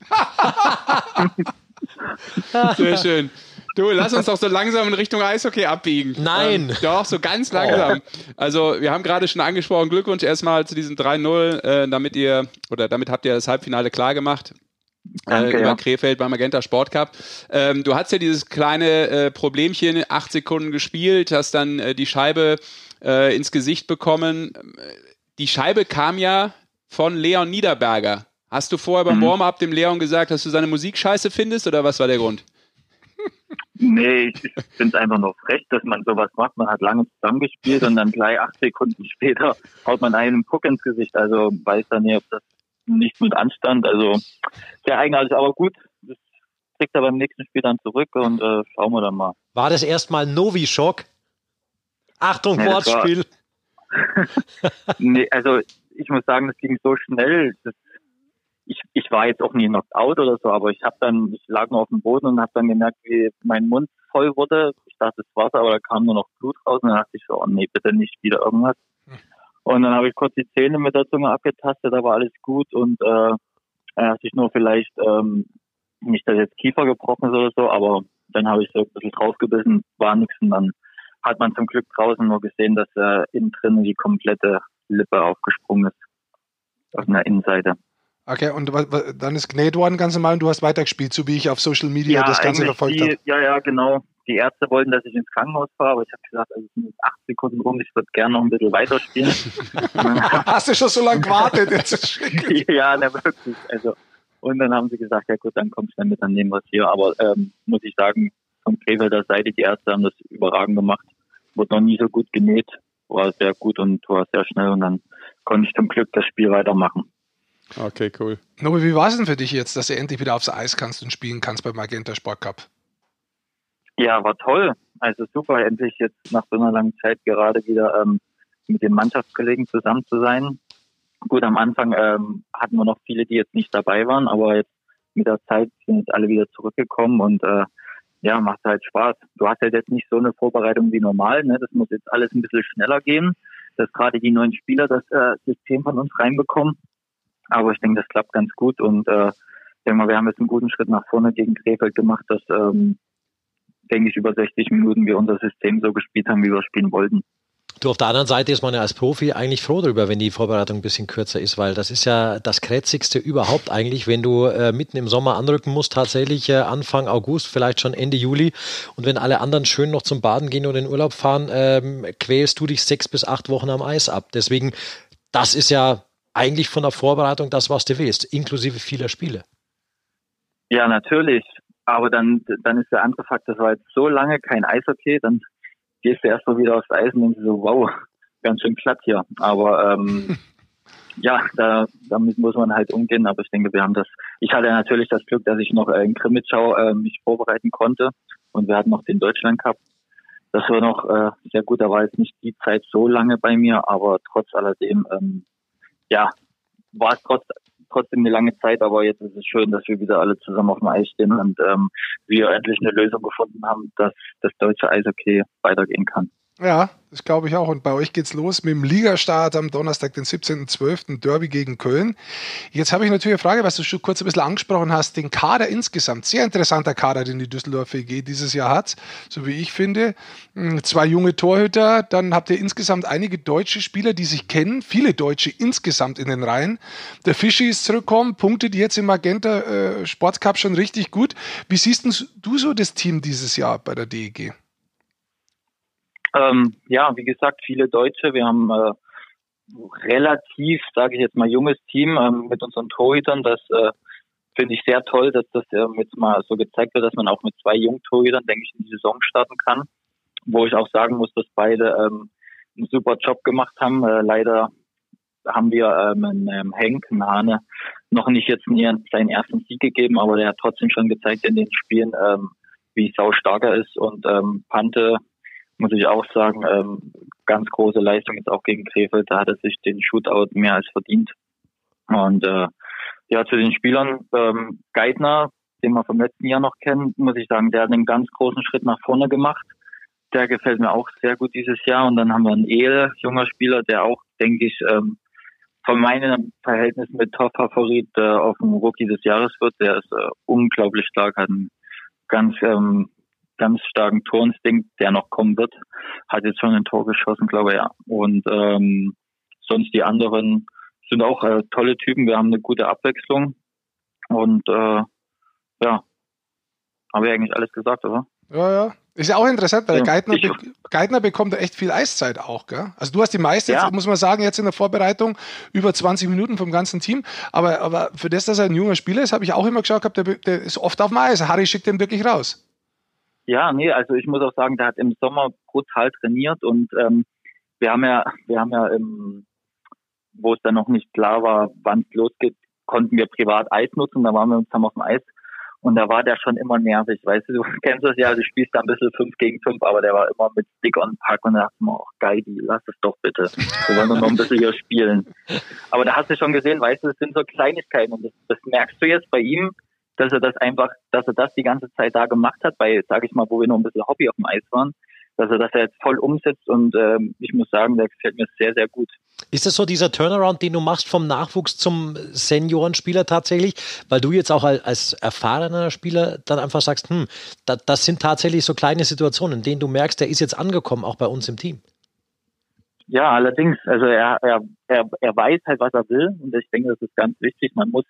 sehr schön. Du, lass uns doch so langsam in Richtung Eishockey abbiegen. Nein. Ähm, doch, so ganz langsam. Also, wir haben gerade schon angesprochen, Glückwunsch erstmal zu diesem 3-0, äh, damit ihr, oder damit habt ihr das Halbfinale klar gemacht. Danke, äh, über ja. Krefeld beim Magenta Sport Cup. Ähm, du hast ja dieses kleine äh, Problemchen, acht Sekunden gespielt, hast dann äh, die Scheibe äh, ins Gesicht bekommen. Die Scheibe kam ja von Leon Niederberger. Hast du vorher beim mhm. Warm-Up dem Leon gesagt, dass du seine Musik scheiße findest oder was war der Grund? Nee, ich finde es einfach nur frech, dass man sowas macht. Man hat lange zusammengespielt und dann gleich acht Sekunden später haut man einen Puck ins Gesicht. Also weiß dann nicht, ob das nicht mit Anstand. Also sehr eigenartig, aber gut. Das kriegt er beim nächsten Spiel dann zurück und äh, schauen wir dann mal. War das erstmal Novi-Schock? Achtung, nee, Wortspiel. nee, also ich muss sagen, das ging so schnell. Das, ich, ich war jetzt auch nie knocked out oder so, aber ich habe dann, ich lag nur auf dem Boden und habe dann gemerkt, wie mein Mund voll wurde. Ich dachte, das war's, aber da kam nur noch Blut raus und dann dachte ich so, oh nee, bitte nicht wieder irgendwas. Und dann habe ich kurz die Zähne mit der Zunge abgetastet, da war alles gut und äh, er hat sich nur vielleicht ähm, nicht, dass jetzt Kiefer gebrochen ist oder so, aber dann habe ich so ein bisschen draufgebissen, war nichts und dann hat man zum Glück draußen nur gesehen, dass er äh, innen drin die komplette Lippe aufgesprungen ist. Auf einer Innenseite. Okay, und dann ist genäht worden ganz normal und du hast weitergespielt, so wie ich auf Social Media ja, das Ganze verfolgt habe. Ja, ja, genau die Ärzte wollten, dass ich ins Krankenhaus fahre, aber ich habe gesagt, also es sind jetzt acht Sekunden rum, ich würde gerne noch ein bisschen weiterspielen. Hast du schon so lange gewartet? Jetzt ja, na, wirklich. Also, und dann haben sie gesagt, ja gut, dann kommst du mit, dann nehmen wir es hier. Aber ähm, muss ich sagen, von Krefelder Seite, die Ärzte haben das überragend gemacht. Wurde noch nie so gut genäht, war sehr gut und war sehr schnell und dann konnte ich zum Glück das Spiel weitermachen. Okay, cool. Nobi, wie war es denn für dich jetzt, dass du endlich wieder aufs Eis kannst und spielen kannst beim Magenta Sport Cup? Ja, war toll. Also super, endlich jetzt nach so einer langen Zeit gerade wieder ähm, mit den Mannschaftskollegen zusammen zu sein. Gut, am Anfang ähm, hatten wir noch viele, die jetzt nicht dabei waren, aber jetzt mit der Zeit sind jetzt alle wieder zurückgekommen und äh, ja, macht halt Spaß. Du hast halt jetzt nicht so eine Vorbereitung wie normal, ne? Das muss jetzt alles ein bisschen schneller gehen, dass gerade die neuen Spieler das äh, System von uns reinbekommen. Aber ich denke, das klappt ganz gut und äh, ich denke mal, wir haben jetzt einen guten Schritt nach vorne gegen Krefeld gemacht, dass ähm, denke ich, über 60 Minuten wir unser System so gespielt haben, wie wir spielen wollten. Du, auf der anderen Seite ist man ja als Profi eigentlich froh darüber, wenn die Vorbereitung ein bisschen kürzer ist, weil das ist ja das Krätzigste überhaupt eigentlich, wenn du äh, mitten im Sommer anrücken musst, tatsächlich äh, Anfang August, vielleicht schon Ende Juli. Und wenn alle anderen schön noch zum Baden gehen oder in den Urlaub fahren, ähm, quälst du dich sechs bis acht Wochen am Eis ab. Deswegen, das ist ja eigentlich von der Vorbereitung das, was du willst, inklusive vieler Spiele. Ja, natürlich. Aber dann, dann ist der andere Fakt, das war jetzt so lange kein Eishockey, dann gehst du erst mal wieder aufs Eis und denkst so, wow, ganz schön platt hier. Aber ähm, ja, da, damit muss man halt umgehen. Aber ich denke, wir haben das. Ich hatte natürlich das Glück, dass ich noch in Krimitschau äh, mich vorbereiten konnte und wir hatten noch den Deutschland Cup. Das war noch äh, sehr gut. Da war jetzt nicht die Zeit so lange bei mir, aber trotz alledem, ähm, ja, war es trotz, trotzdem eine lange Zeit. Aber jetzt ist es schön, dass wir wieder alle zusammen auf dem Eis stehen und ähm, wir endlich eine Lösung gefunden haben, dass das deutsche Eishockey weitergehen kann. Ja, das glaube ich auch. Und bei euch geht's los mit dem Ligastart am Donnerstag, den 17.12. Derby gegen Köln. Jetzt habe ich natürlich eine Frage, was du schon kurz ein bisschen angesprochen hast. Den Kader insgesamt, sehr interessanter Kader, den die Düsseldorfer EG dieses Jahr hat, so wie ich finde. Hm, zwei junge Torhüter, dann habt ihr insgesamt einige deutsche Spieler, die sich kennen, viele Deutsche insgesamt in den Reihen. Der Fischi ist zurückgekommen, punktet jetzt im Magenta äh, Sportcup schon richtig gut. Wie siehst du so das Team dieses Jahr bei der DEG? Ähm, ja, wie gesagt, viele Deutsche. Wir haben äh, relativ, sage ich jetzt mal, junges Team ähm, mit unseren Torhütern. Das äh, finde ich sehr toll, dass das äh, jetzt mal so gezeigt wird, dass man auch mit zwei jungen Torhütern, denke ich, in die Saison starten kann. Wo ich auch sagen muss, dass beide ähm, einen super Job gemacht haben. Äh, leider haben wir ähm, einen ähm, Henk, einen Hane, noch nicht jetzt ihren, seinen ersten Sieg gegeben, aber der hat trotzdem schon gezeigt in den Spielen, ähm, wie sau stark er ist. Und ähm, Pante muss ich auch sagen, ähm, ganz große Leistung jetzt auch gegen Krefeld. Da hat er sich den Shootout mehr als verdient. Und äh, ja, zu den Spielern, ähm, Geithner, den wir vom letzten Jahr noch kennen, muss ich sagen, der hat einen ganz großen Schritt nach vorne gemacht. Der gefällt mir auch sehr gut dieses Jahr. Und dann haben wir einen Ehle, junger Spieler, der auch, denke ich, ähm, von meinem Verhältnis mit Top-Favorit äh, auf dem Rookie des Jahres wird. Der ist äh, unglaublich stark, hat einen ganz ähm, ganz starken Torinstinkt, der noch kommen wird. Hat jetzt schon ein Tor geschossen, glaube ich, ja. Und ähm, sonst die anderen sind auch äh, tolle Typen. Wir haben eine gute Abwechslung. Und äh, ja, habe ich eigentlich alles gesagt, oder? Ja, ja. Ist ja auch interessant, weil ja, Geithner, be Geithner bekommt echt viel Eiszeit auch, gell? Also du hast die meiste, ja. muss man sagen, jetzt in der Vorbereitung über 20 Minuten vom ganzen Team. Aber, aber für das, dass er ein junger Spieler ist, habe ich auch immer geschaut gehabt, der, der ist oft auf dem Eis. Harry schickt den wirklich raus. Ja, nee, also ich muss auch sagen, der hat im Sommer brutal trainiert und ähm, wir haben ja, wir haben ja im, wo es dann noch nicht klar war, wann es losgeht, konnten wir privat Eis nutzen, da waren wir uns zusammen auf dem Eis und da war der schon immer nervig, weißt du, du kennst das ja, du spielst da ein bisschen fünf gegen fünf, aber der war immer mit Stick on Pack und da dachte man, oh, geil, lass es doch bitte. Wir wollen noch ein bisschen hier spielen. Aber da hast du schon gesehen, weißt du, das sind so Kleinigkeiten und das, das merkst du jetzt bei ihm, dass er das einfach, dass er das die ganze Zeit da gemacht hat, bei, sage ich mal, wo wir noch ein bisschen Hobby auf dem Eis waren, dass er das jetzt voll umsetzt und ähm, ich muss sagen, der gefällt mir sehr, sehr gut. Ist das so dieser Turnaround, den du machst vom Nachwuchs zum Seniorenspieler tatsächlich, weil du jetzt auch als erfahrener Spieler dann einfach sagst, hm, da, das sind tatsächlich so kleine Situationen, in denen du merkst, der ist jetzt angekommen, auch bei uns im Team. Ja, allerdings, also er, er, er, er weiß halt, was er will und ich denke, das ist ganz wichtig. Man muss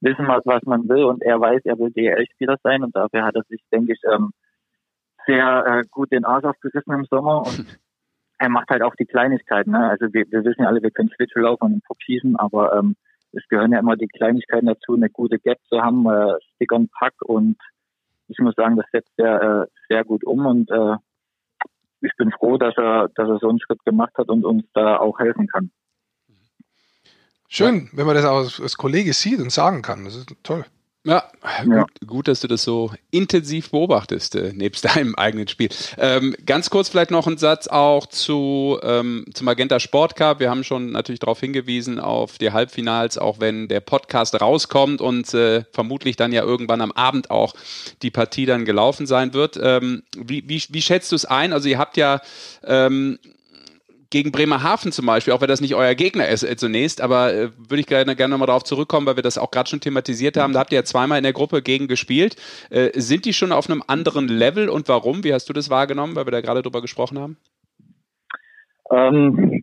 wissen, was, was man will und er weiß, er will DL-Spieler sein und dafür hat er sich, denke ich, ähm, sehr äh, gut den Arsch aufgerissen im Sommer und er macht halt auch die Kleinigkeiten. Ne? Also wir, wir wissen ja alle, wir können Schlittschuh laufen und Puck schießen, aber ähm, es gehören ja immer die Kleinigkeiten dazu, eine gute Gap zu haben, äh, Stick on Pack und ich muss sagen, das setzt er äh, sehr gut um und äh, ich bin froh, dass er, dass er so einen Schritt gemacht hat und uns da auch helfen kann. Schön, ja. wenn man das auch als Kollege sieht und sagen kann. Das ist toll. Ja, ja. Gut, gut, dass du das so intensiv beobachtest, äh, nebst deinem eigenen Spiel. Ähm, ganz kurz vielleicht noch ein Satz auch zu, ähm, zum Magenta Sport Cup. Wir haben schon natürlich darauf hingewiesen, auf die Halbfinals, auch wenn der Podcast rauskommt und äh, vermutlich dann ja irgendwann am Abend auch die Partie dann gelaufen sein wird. Ähm, wie, wie, wie schätzt du es ein? Also ihr habt ja ähm, gegen Bremerhaven zum Beispiel, auch wenn das nicht euer Gegner ist äh, zunächst, aber äh, würde ich gerne, gerne nochmal darauf zurückkommen, weil wir das auch gerade schon thematisiert haben. Da habt ihr ja zweimal in der Gruppe gegen gespielt. Äh, sind die schon auf einem anderen Level und warum? Wie hast du das wahrgenommen, weil wir da gerade drüber gesprochen haben? Ähm,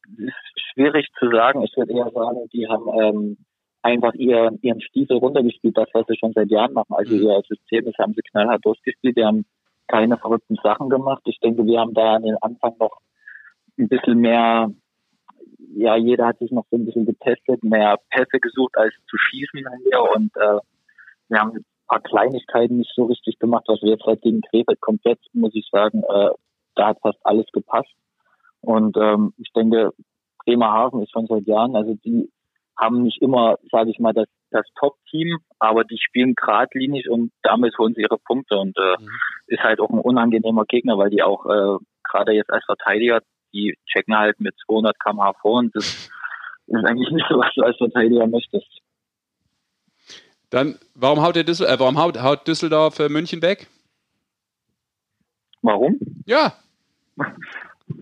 schwierig zu sagen. Ich würde eher sagen, die haben ähm, einfach ihr, ihren Stiefel runtergespielt, das, was sie schon seit Jahren machen. Also mhm. ihr System, das haben sie knallhart durchgespielt. Die haben keine verrückten Sachen gemacht. Ich denke, wir haben da an den Anfang noch ein bisschen mehr, ja, jeder hat sich noch so ein bisschen getestet, mehr Pässe gesucht als zu schießen hier und äh, wir haben ein paar Kleinigkeiten nicht so richtig gemacht, was wir jetzt halt gegen Krefeld komplett, muss ich sagen, äh, da hat fast alles gepasst. Und ähm, ich denke, Bremerhaven ist schon seit Jahren, also die haben nicht immer, sage ich mal, das, das Top-Team, aber die spielen geradlinig und damit holen sie ihre Punkte und äh, mhm. ist halt auch ein unangenehmer Gegner, weil die auch äh, gerade jetzt als Verteidiger, die checken halt mit 200 km/h vor und das ist eigentlich nicht so, was du als Verteidiger möchtest. Dann, warum haut, der Düssel äh, warum haut, haut Düsseldorf äh, München weg? Warum? Ja.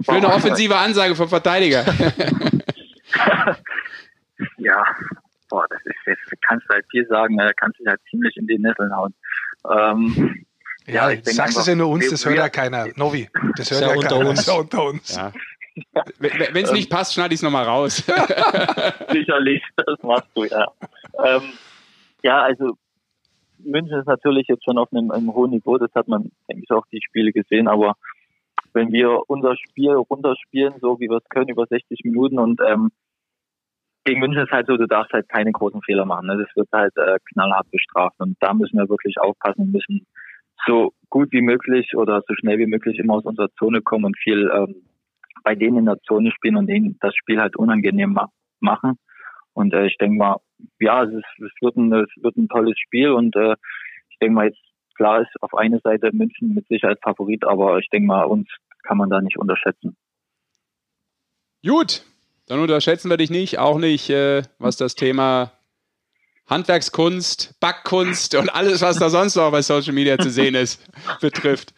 Eine offensive Ansage vom Verteidiger. ja, boah, das ist jetzt, kannst du halt viel sagen, da kannst du dich halt ziemlich in die Nesseln hauen. Ähm, ja, ja sagst es ja nur uns, das hört ja keiner. Novi, das hört ja, ja unter keiner. uns. Ja unter uns. Ja. Wenn es nicht passt, schneide ich es nochmal raus. Sicherlich, das machst du, ja. Ähm, ja, also München ist natürlich jetzt schon auf einem, einem, hohen Niveau, das hat man, denke ich, auch die Spiele gesehen, aber wenn wir unser Spiel runterspielen, so wie wir es können, über 60 Minuten und ähm, gegen München ist halt so, du darfst halt keine großen Fehler machen. Ne? Das wird halt äh, knallhart bestraft und da müssen wir wirklich aufpassen, müssen so gut wie möglich oder so schnell wie möglich immer aus unserer Zone kommen und viel ähm, bei denen in der Zone spielen und denen das Spiel halt unangenehm ma machen. Und äh, ich denke mal, ja, es, ist, es, wird ein, es wird ein tolles Spiel und äh, ich denke mal jetzt, klar ist auf eine Seite München mit Sicherheit Favorit, aber ich denke mal, uns kann man da nicht unterschätzen. Gut, dann unterschätzen wir dich nicht, auch nicht, äh, was das Thema Handwerkskunst, Backkunst und alles, was da sonst noch bei Social Media zu sehen ist, betrifft.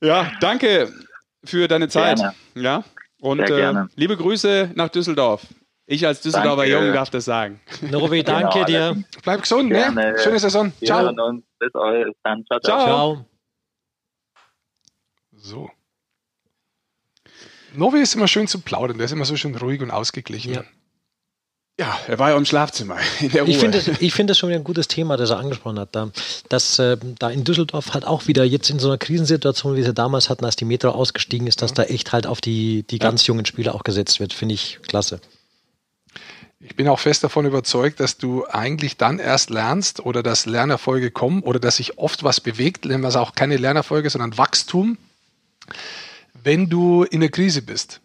Ja, danke für deine Zeit. Gerne. Ja, und äh, liebe Grüße nach Düsseldorf. Ich als Düsseldorfer danke. Jungen darf das sagen. Novi, danke genau, dir. Bleib gesund, ne? Gerne. Schöne Saison. Wir ciao. Bis dann. Ciao, ciao. ciao. So. Novi ist immer schön zu plaudern, der ist immer so schön ruhig und ausgeglichen. Ja. Ja, er war ja im Schlafzimmer in der Ruhe. Ich finde ich find das schon wieder ein gutes Thema, das er angesprochen hat. Da, dass äh, da in Düsseldorf halt auch wieder jetzt in so einer Krisensituation, wie sie damals hatten, als die Metro ausgestiegen ist, dass ja. da echt halt auf die, die ganz jungen Spieler auch gesetzt wird. Finde ich klasse. Ich bin auch fest davon überzeugt, dass du eigentlich dann erst lernst oder dass Lernerfolge kommen oder dass sich oft was bewegt, nennen wir es auch keine Lernerfolge, sondern Wachstum, wenn du in der Krise bist.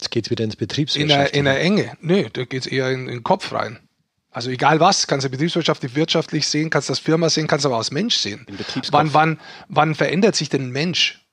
Jetzt geht es wieder ins Betriebswirtschaft. In der, Enge. Nö, da geht es eher in, in, den Kopf rein. Also egal was, kannst du betriebswirtschaftlich, wirtschaftlich sehen, kannst das Firma sehen, kannst aber auch als Mensch sehen. Wann, wann, wann verändert sich denn ein Mensch?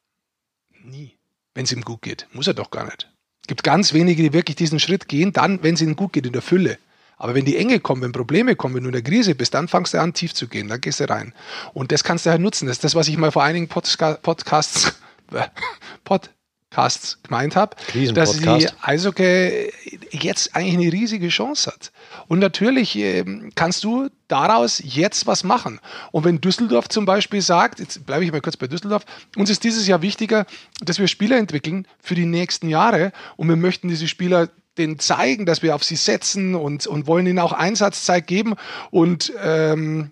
Nie. Wenn es ihm gut geht. Muss er doch gar nicht. Es gibt ganz wenige, die wirklich diesen Schritt gehen, dann, wenn es ihnen gut geht, in der Fülle. Aber wenn die Enge kommen, wenn Probleme kommen, wenn du in der Krise bist, dann fangst du an, tief zu gehen, dann gehst du rein. Und das kannst du halt nutzen. Das ist das, was ich mal vor einigen Podca Podcasts, Pod, Podcasts gemeint habe, dass die Eishockey jetzt eigentlich eine riesige Chance hat. Und natürlich äh, kannst du daraus jetzt was machen. Und wenn Düsseldorf zum Beispiel sagt, jetzt bleibe ich mal kurz bei Düsseldorf, uns ist dieses Jahr wichtiger, dass wir Spieler entwickeln für die nächsten Jahre und wir möchten diese Spieler den zeigen, dass wir auf sie setzen und, und wollen ihnen auch Einsatzzeit geben und ähm,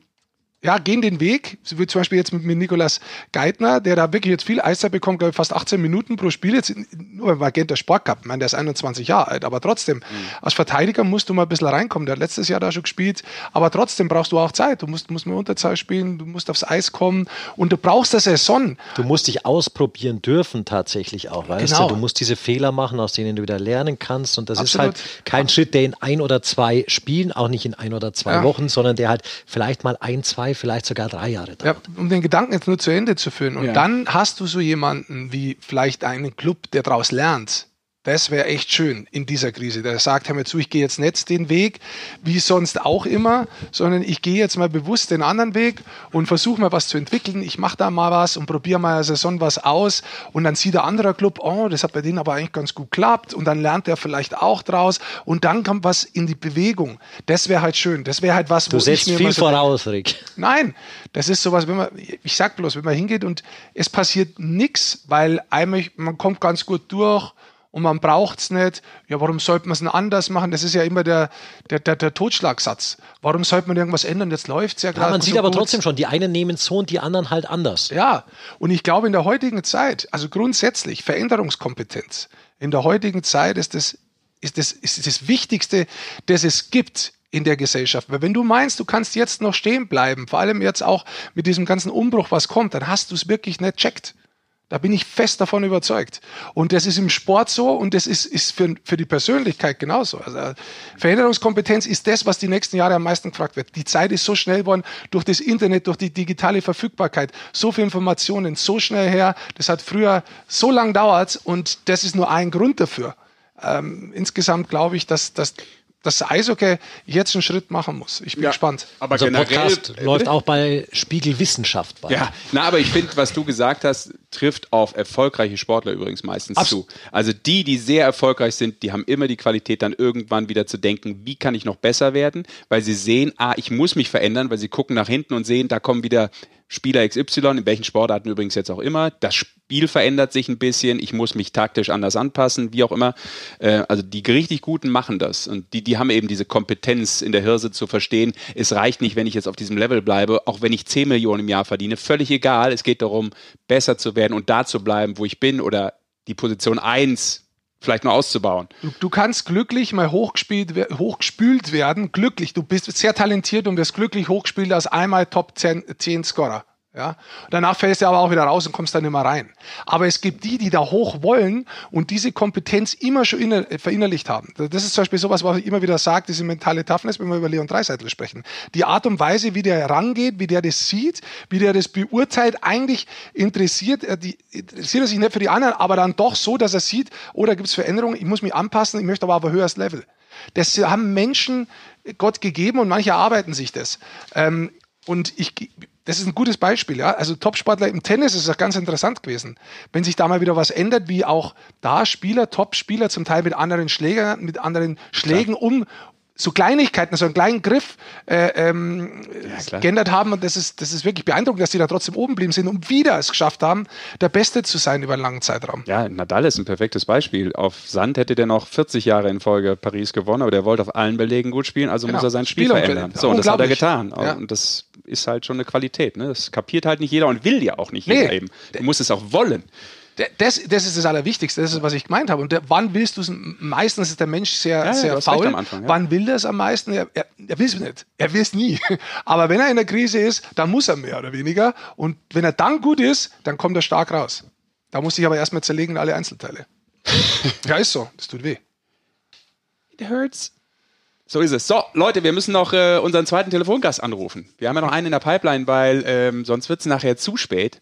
ja, gehen den Weg, wie zum Beispiel jetzt mit, mit Nikolas Geithner, der da wirklich jetzt viel Eiszeit bekommt, glaube ich, fast 18 Minuten pro Spiel, jetzt nur beim Magenta Sport Cup, ich meine, der ist 21 Jahre alt, aber trotzdem, mhm. als Verteidiger musst du mal ein bisschen reinkommen, der hat letztes Jahr da schon gespielt, aber trotzdem brauchst du auch Zeit, du musst, musst mal Unterzahl spielen, du musst aufs Eis kommen und du brauchst eine Saison. Du musst dich ausprobieren dürfen tatsächlich auch, weißt genau. du, du musst diese Fehler machen, aus denen du wieder lernen kannst und das Absolut. ist halt kein Schritt, der in ein oder zwei Spielen, auch nicht in ein oder zwei ja. Wochen, sondern der halt vielleicht mal ein, zwei vielleicht sogar drei Jahre dauert. Ja, um den Gedanken jetzt nur zu Ende zu führen. Und ja. dann hast du so jemanden wie vielleicht einen Club, der daraus lernt, das wäre echt schön in dieser Krise. Der sagt, hör mir zu, ich gehe jetzt nicht den Weg, wie sonst auch immer, sondern ich gehe jetzt mal bewusst den anderen Weg und versuche mal was zu entwickeln. Ich mache da mal was und probiere mal eine Saison was aus. Und dann sieht der andere Club, oh, das hat bei denen aber eigentlich ganz gut geklappt. Und dann lernt er vielleicht auch draus. Und dann kommt was in die Bewegung. Das wäre halt schön. Das wäre halt was, du wo setzt ich mir viel so voraus, Rick. Nein, das ist sowas, wenn man, ich sag bloß, wenn man hingeht und es passiert nichts, weil einmal, man kommt ganz gut durch und man braucht es nicht. Ja, warum sollte man es denn anders machen? Das ist ja immer der, der, der, der Totschlagsatz. Warum sollte man irgendwas ändern? Jetzt läuft es ja gerade. Ja, man sieht so aber gut. trotzdem schon, die einen nehmen so und die anderen halt anders. Ja, und ich glaube, in der heutigen Zeit, also grundsätzlich Veränderungskompetenz, in der heutigen Zeit ist das, ist das, ist das Wichtigste, das es gibt in der Gesellschaft. Weil wenn du meinst, du kannst jetzt noch stehen bleiben, vor allem jetzt auch mit diesem ganzen Umbruch, was kommt, dann hast du es wirklich nicht checkt Da bin ich fest davon überzeugt. Und das ist im Sport so und das ist, ist für, für die Persönlichkeit genauso. Also Veränderungskompetenz ist das, was die nächsten Jahre am meisten gefragt wird. Die Zeit ist so schnell geworden durch das Internet, durch die digitale Verfügbarkeit. So viele Informationen, so schnell her. Das hat früher so lang dauert und das ist nur ein Grund dafür. Ähm, insgesamt glaube ich, dass, dass dass Eishockey jetzt einen Schritt machen muss. Ich bin ja, gespannt. Aber Unser generell Podcast äh, läuft auch bei Spiegel Wissenschaft bei. Ja, na, aber ich finde, was du gesagt hast, trifft auf erfolgreiche Sportler übrigens meistens Abs zu. Also die, die sehr erfolgreich sind, die haben immer die Qualität, dann irgendwann wieder zu denken, wie kann ich noch besser werden, weil sie sehen, ah, ich muss mich verändern, weil sie gucken nach hinten und sehen, da kommen wieder Spieler XY, in welchen Sportarten übrigens jetzt auch immer. Das Spiel verändert sich ein bisschen, ich muss mich taktisch anders anpassen, wie auch immer. Äh, also die richtig Guten machen das und die, die haben eben diese Kompetenz in der Hirse zu verstehen, es reicht nicht, wenn ich jetzt auf diesem Level bleibe, auch wenn ich 10 Millionen im Jahr verdiene, völlig egal. Es geht darum, besser zu werden und da zu bleiben, wo ich bin oder die Position 1 vielleicht nur auszubauen. Du, du, kannst glücklich mal hochgespielt, hochgespült werden, glücklich. Du bist sehr talentiert und wirst glücklich hochgespielt als einmal Top 10, 10 Scorer. Ja? Danach fällst du aber auch wieder raus und kommst dann immer rein. Aber es gibt die, die da hoch wollen und diese Kompetenz immer schon inner, verinnerlicht haben. Das ist zum Beispiel sowas, was ich immer wieder sage, diese mentale Toughness, wenn wir über Leon Dreiseitel sprechen. Die Art und Weise, wie der herangeht, wie der das sieht, wie der das beurteilt, eigentlich interessiert er, die, interessiert er sich nicht für die anderen, aber dann doch so, dass er sieht, oh, da gibt es Veränderungen, ich muss mich anpassen, ich möchte aber auf ein höheres Level. Das haben Menschen Gott gegeben und manche erarbeiten sich das. Ähm, und ich das ist ein gutes Beispiel, ja. Also Topsportler im Tennis ist ja ganz interessant gewesen. Wenn sich da mal wieder was ändert, wie auch da Spieler, Top-Spieler zum Teil mit anderen Schlägern, mit anderen Schlägen um, so Kleinigkeiten, so einen kleinen Griff äh, ähm, ja, geändert haben. Und das ist, das ist wirklich beeindruckend, dass die da trotzdem oben geblieben sind und wieder es geschafft haben, der Beste zu sein über einen langen Zeitraum. Ja, Nadal ist ein perfektes Beispiel. Auf Sand hätte der noch 40 Jahre in Folge Paris gewonnen, aber der wollte auf allen Belegen gut spielen, also genau. muss er sein Spiel, Spiel verändern. So, und das hat er getan. Ja. Und das ist halt schon eine Qualität. Ne? Das kapiert halt nicht jeder und will ja auch nicht nee. jeder eben. Du musst es auch wollen. Das, das ist das Allerwichtigste, das ist, was ich gemeint habe. Und der, wann willst du es? Meistens ist der Mensch sehr, ja, sehr faul. Anfang, ja. Wann will er es am meisten? Er, er, er will es nicht. Er will es nie. Aber wenn er in der Krise ist, dann muss er mehr oder weniger. Und wenn er dann gut ist, dann kommt er stark raus. Da muss ich aber erstmal zerlegen, alle Einzelteile. ja, ist so. Das tut weh. It hurts. So ist es. So, Leute, wir müssen noch äh, unseren zweiten Telefongast anrufen. Wir haben ja noch einen in der Pipeline, weil ähm, sonst wird es nachher zu spät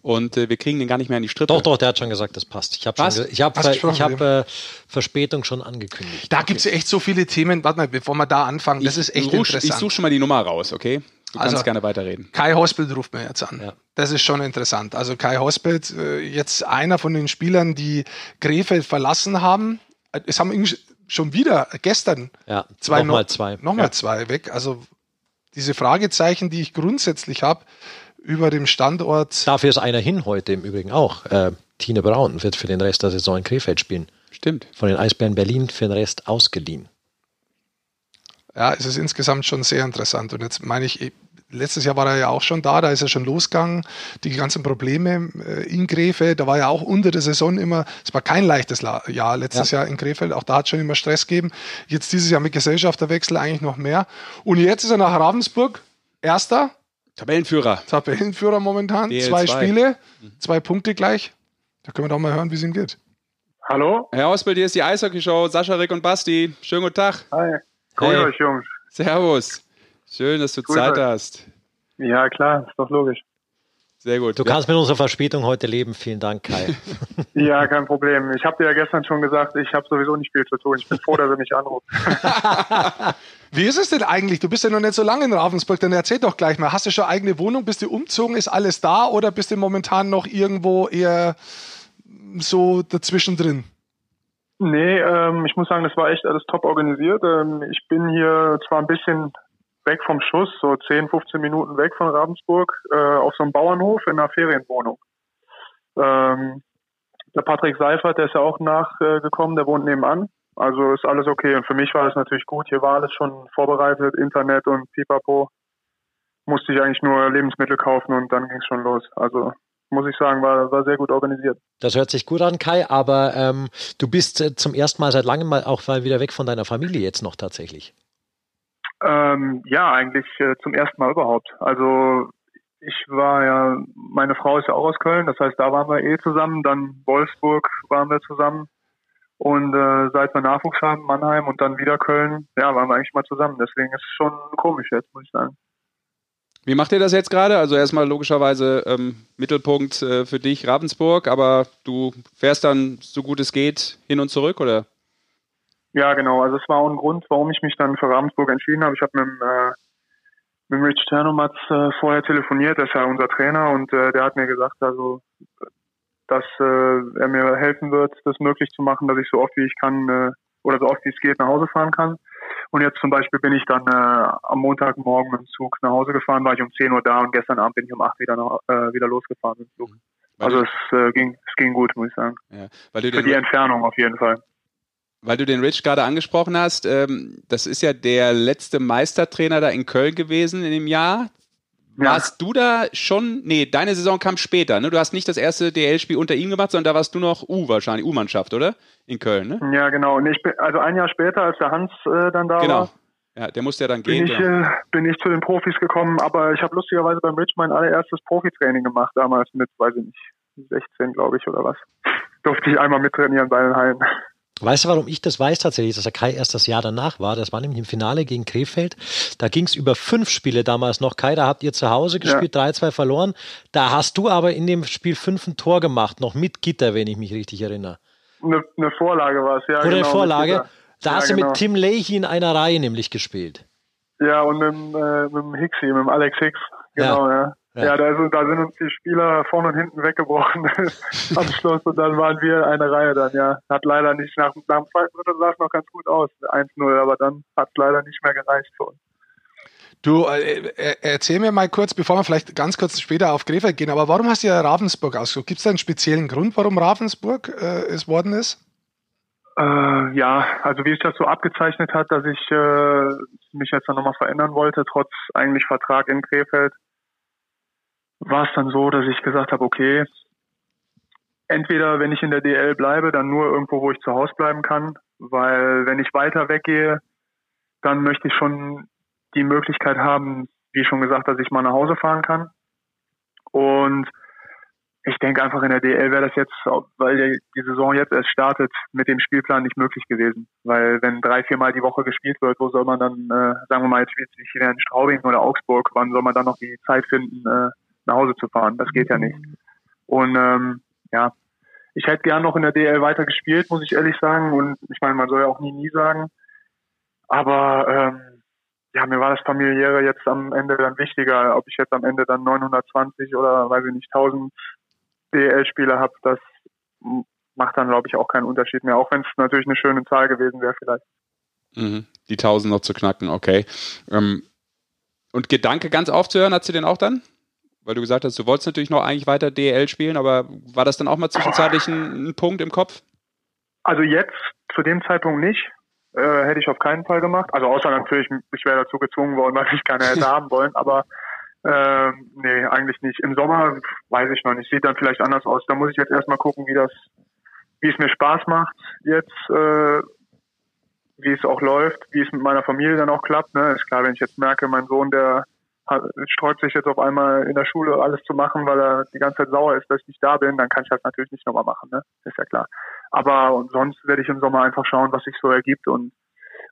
und äh, wir kriegen den gar nicht mehr in die Strippe. Doch, doch, der hat schon gesagt, das passt. Ich habe ich hab, ich hab, äh, Verspätung schon angekündigt. Da okay. gibt es ja echt so viele Themen. Warte mal, bevor wir da anfangen, das ist echt rusch, interessant. Ich suche schon mal die Nummer raus, okay? Du also, kannst gerne weiterreden. Kai Hospelt ruft mir jetzt an. Ja. Das ist schon interessant. Also Kai Hospelt, äh, jetzt einer von den Spielern, die Krefeld verlassen haben. Es haben schon wieder gestern ja, zwei nochmal noch, zwei. Nochmal ja. zwei weg. Also diese Fragezeichen, die ich grundsätzlich habe, über dem Standort. Dafür ist einer hin heute im Übrigen auch. Äh, Tine Braun wird für den Rest der Saison in Krefeld spielen. Stimmt. Von den Eisbären Berlin für den Rest ausgeliehen. Ja, es ist insgesamt schon sehr interessant. Und jetzt meine ich, letztes Jahr war er ja auch schon da, da ist er schon losgegangen. Die ganzen Probleme äh, in Krefeld, da war ja auch unter der Saison immer, es war kein leichtes Jahr letztes ja. Jahr in Krefeld, auch da hat es schon immer Stress gegeben. Jetzt dieses Jahr mit Gesellschafterwechsel eigentlich noch mehr. Und jetzt ist er nach Ravensburg, Erster, Tabellenführer. Tabellenführer momentan. DL2. Zwei Spiele, zwei Punkte gleich. Da können wir doch mal hören, wie es ihm geht. Hallo? Herr Ausbild, hier ist die Eishockey-Show. Sascha, Rick und Basti. Schönen guten Tag. Hi. Grüß hey. euch, Jungs. Servus. Schön, dass du Grüß Zeit hast. Ja, klar, ist doch logisch. Sehr gut. Du ja. kannst mit unserer Verspätung heute leben. Vielen Dank, Kai. ja, kein Problem. Ich habe dir ja gestern schon gesagt, ich habe sowieso nicht viel zu tun. Ich bin froh, dass er mich anruft. Wie ist es denn eigentlich? Du bist ja noch nicht so lange in Ravensburg, dann erzähl doch gleich mal. Hast du schon eigene Wohnung? Bist du umzogen? Ist alles da oder bist du momentan noch irgendwo eher so dazwischen drin? Nee, ähm, ich muss sagen, das war echt alles top organisiert. Ähm, ich bin hier zwar ein bisschen weg vom Schuss, so 10, 15 Minuten weg von Ravensburg, äh, auf so einem Bauernhof in einer Ferienwohnung. Ähm, der Patrick Seifert, der ist ja auch nachgekommen, der wohnt nebenan. Also ist alles okay. Und für mich war es natürlich gut. Hier war alles schon vorbereitet, Internet und Pipapo. Musste ich eigentlich nur Lebensmittel kaufen und dann ging es schon los. Also muss ich sagen, war, war sehr gut organisiert. Das hört sich gut an, Kai, aber ähm, du bist äh, zum ersten Mal seit langem mal auch mal wieder weg von deiner Familie jetzt noch tatsächlich. Ähm, ja, eigentlich äh, zum ersten Mal überhaupt. Also ich war ja, meine Frau ist ja auch aus Köln, das heißt, da waren wir eh zusammen. Dann Wolfsburg waren wir zusammen. Und äh, seit wir Nachwuchs haben, Mannheim und dann wieder Köln, ja, waren wir eigentlich mal zusammen. Deswegen ist es schon komisch jetzt, muss ich sagen. Wie macht ihr das jetzt gerade? Also erstmal logischerweise ähm, Mittelpunkt äh, für dich Ravensburg, aber du fährst dann so gut es geht hin und zurück, oder? Ja, genau. Also es war auch ein Grund, warum ich mich dann für Ravensburg entschieden habe. Ich habe mit, äh, mit Rich Ternomatz äh, vorher telefoniert, der ist ja unser Trainer und äh, der hat mir gesagt, also dass äh, er mir helfen wird, das möglich zu machen, dass ich so oft wie ich kann äh, oder so oft wie es geht nach Hause fahren kann. Und jetzt zum Beispiel bin ich dann äh, am Montagmorgen mit dem Zug nach Hause gefahren, war ich um 10 Uhr da und gestern Abend bin ich um 8 wieder, nach, äh, wieder losgefahren mit dem Zug. also es, äh, ging, es ging gut, muss ich sagen. Ja, Für die Entfernung auf jeden Fall. Weil du den Rich gerade angesprochen hast, ähm, das ist ja der letzte Meistertrainer da in Köln gewesen in dem Jahr. Ja. Warst du da schon, nee, deine Saison kam später, ne? Du hast nicht das erste DL-Spiel unter ihm gemacht, sondern da warst du noch U wahrscheinlich, U-Mannschaft, oder? In Köln, ne? Ja, genau. Und ich bin, also ein Jahr später, als der Hans äh, dann da genau. war. Ja, der musste ja dann bin gehen. Ich, ja. äh, bin ich zu den Profis gekommen, aber ich habe lustigerweise beim Rich mein allererstes Profitraining gemacht, damals mit, weiß ich nicht, 16, glaube ich, oder was. Durfte ich einmal mittrainieren bei den Hallen. Weißt du, warum ich das weiß tatsächlich, dass der Kai erst das Jahr danach war? Das war nämlich im Finale gegen Krefeld. Da ging es über fünf Spiele damals noch. Kai, da habt ihr zu Hause gespielt, ja. 3-2 verloren. Da hast du aber in dem Spiel fünf ein Tor gemacht, noch mit Gitter, wenn ich mich richtig erinnere. Eine, eine Vorlage war es, ja. Oder genau, eine Vorlage. Da ja, hast du genau. mit Tim Leahy in einer Reihe nämlich gespielt. Ja, und mit, äh, mit dem Hixi, mit dem Alex Hicks. Genau, ja. Ja, ja da, ist, da, sind uns die Spieler vorne und hinten weggebrochen am Schluss und dann waren wir eine Reihe dann, ja. Hat leider nicht, nach, nach dem zweiten Drittel sah es noch ganz gut aus, 1-0, aber dann hat es leider nicht mehr gereicht für uns. Du, äh, erzähl mir mal kurz, bevor wir vielleicht ganz kurz später auf Krefeld gehen, aber warum hast du ja Ravensburg ausgesucht? Gibt es da einen speziellen Grund, warum Ravensburg äh, es worden ist? Äh, ja, also wie sich das so abgezeichnet hat, dass ich äh, mich jetzt dann nochmal verändern wollte, trotz eigentlich Vertrag in Krefeld, war es dann so, dass ich gesagt habe, okay, entweder wenn ich in der DL bleibe, dann nur irgendwo, wo ich zu Hause bleiben kann, weil wenn ich weiter weggehe, dann möchte ich schon die Möglichkeit haben, wie schon gesagt, dass ich mal nach Hause fahren kann. Und ich denke einfach in der DL wäre das jetzt, weil die Saison jetzt erst startet, mit dem Spielplan nicht möglich gewesen. Weil wenn drei, viermal die Woche gespielt wird, wo soll man dann, äh, sagen wir mal jetzt wie hier in Straubing oder Augsburg, wann soll man dann noch die Zeit finden, äh, nach Hause zu fahren? Das geht ja nicht. Und ähm, ja, ich hätte gern noch in der DL weiter gespielt, muss ich ehrlich sagen. Und ich meine, man soll ja auch nie, nie sagen. Aber ähm, ja, mir war das familiäre jetzt am Ende dann wichtiger, ob ich jetzt am Ende dann 920 oder weiß ich nicht 1000 DL-Spieler habe, das macht dann glaube ich auch keinen Unterschied mehr, auch wenn es natürlich eine schöne Zahl gewesen wäre vielleicht. Mhm. Die 1000 noch zu knacken, okay. Ähm, und Gedanke ganz aufzuhören, hat sie den auch dann? Weil du gesagt hast, du wolltest natürlich noch eigentlich weiter DL spielen, aber war das dann auch mal zwischenzeitlich ein, ein Punkt im Kopf? Also jetzt, zu dem Zeitpunkt nicht. Äh, hätte ich auf keinen Fall gemacht. Also außer natürlich, ich wäre dazu gezwungen worden, weil ich keine hätte haben wollen, aber äh, nee, eigentlich nicht. Im Sommer weiß ich noch nicht. Sieht dann vielleicht anders aus. Da muss ich jetzt erstmal gucken, wie das, wie es mir Spaß macht jetzt, äh, wie es auch läuft, wie es mit meiner Familie dann auch klappt. Ne? Ist klar, wenn ich jetzt merke, mein Sohn, der hat, sträubt sich jetzt auf einmal in der Schule alles zu machen, weil er die ganze Zeit sauer ist, dass ich nicht da bin, dann kann ich das natürlich nicht nochmal machen, ne? Ist ja klar. Aber sonst werde ich im Sommer einfach schauen, was sich so ergibt. Und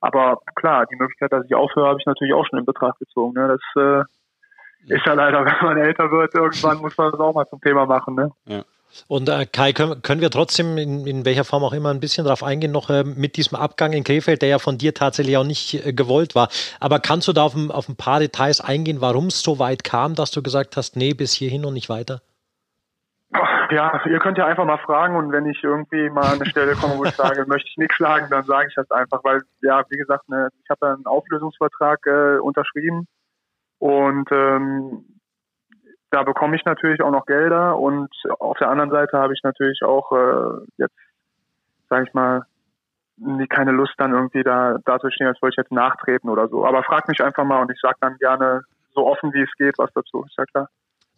aber klar, die Möglichkeit, dass ich aufhöre, habe ich natürlich auch schon in Betracht gezogen. Ne? Das äh, ist ja leider, wenn man älter wird, irgendwann muss man das auch mal zum Thema machen. Ne? Ja. Und äh, Kai, können, können wir trotzdem in, in welcher Form auch immer ein bisschen darauf eingehen, noch äh, mit diesem Abgang in Krefeld, der ja von dir tatsächlich auch nicht äh, gewollt war. Aber kannst du da auf ein, auf ein paar Details eingehen, warum es so weit kam, dass du gesagt hast, nee, bis hierhin und nicht weiter? Ja, ihr könnt ja einfach mal fragen und wenn ich irgendwie mal an eine Stelle komme, wo ich sage, möchte ich nichts sagen, dann sage ich das einfach, weil ja, wie gesagt, ne, ich habe einen Auflösungsvertrag äh, unterschrieben und ähm, da bekomme ich natürlich auch noch Gelder und auf der anderen Seite habe ich natürlich auch äh, jetzt, sage ich mal, keine Lust dann irgendwie da da zu stehen, als wollte ich jetzt nachtreten oder so. Aber frag mich einfach mal und ich sage dann gerne so offen wie es geht was dazu, ist ja klar.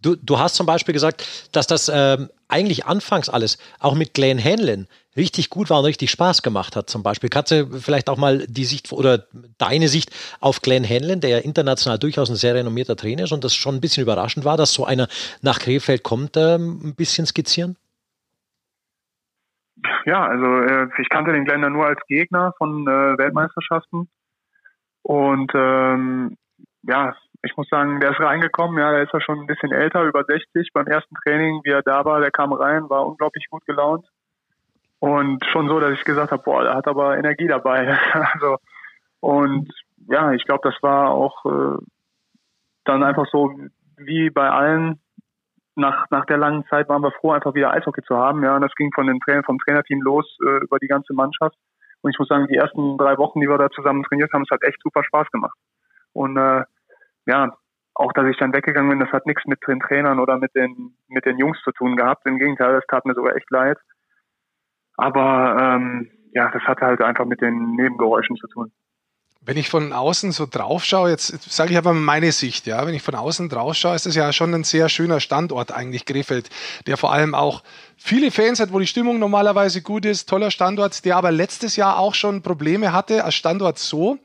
Du, du hast zum Beispiel gesagt, dass das ähm, eigentlich anfangs alles auch mit Glenn Hanlon richtig gut war und richtig Spaß gemacht hat. Zum Beispiel kannst du vielleicht auch mal die Sicht oder deine Sicht auf Glenn Hanlon, der ja international durchaus ein sehr renommierter Trainer ist und das schon ein bisschen überraschend war, dass so einer nach Krefeld kommt, ähm, ein bisschen skizzieren? Ja, also äh, ich kannte den Glenn nur als Gegner von äh, Weltmeisterschaften und ähm, ja, ich muss sagen, der ist reingekommen, ja, der ist ja schon ein bisschen älter, über 60. Beim ersten Training, wie er da war, der kam rein, war unglaublich gut gelaunt. Und schon so, dass ich gesagt habe, boah, der hat aber Energie dabei. also, und ja, ich glaube, das war auch äh, dann einfach so wie bei allen. Nach, nach der langen Zeit waren wir froh, einfach wieder Eishockey zu haben. Ja, und das ging von den Trainer, vom Trainerteam los äh, über die ganze Mannschaft. Und ich muss sagen, die ersten drei Wochen, die wir da zusammen trainiert haben, es hat echt super Spaß gemacht. Und äh, ja, auch dass ich dann weggegangen bin, das hat nichts mit den Trainern oder mit den, mit den Jungs zu tun gehabt. Im Gegenteil, das tat mir sogar echt leid. Aber ähm, ja, das hat halt einfach mit den Nebengeräuschen zu tun. Wenn ich von außen so drauf schaue, jetzt sage ich aber meine Sicht, ja, wenn ich von außen drauf schaue, ist es ja schon ein sehr schöner Standort eigentlich, Krefeld, der vor allem auch viele Fans hat, wo die Stimmung normalerweise gut ist, toller Standort, der aber letztes Jahr auch schon Probleme hatte als Standort so.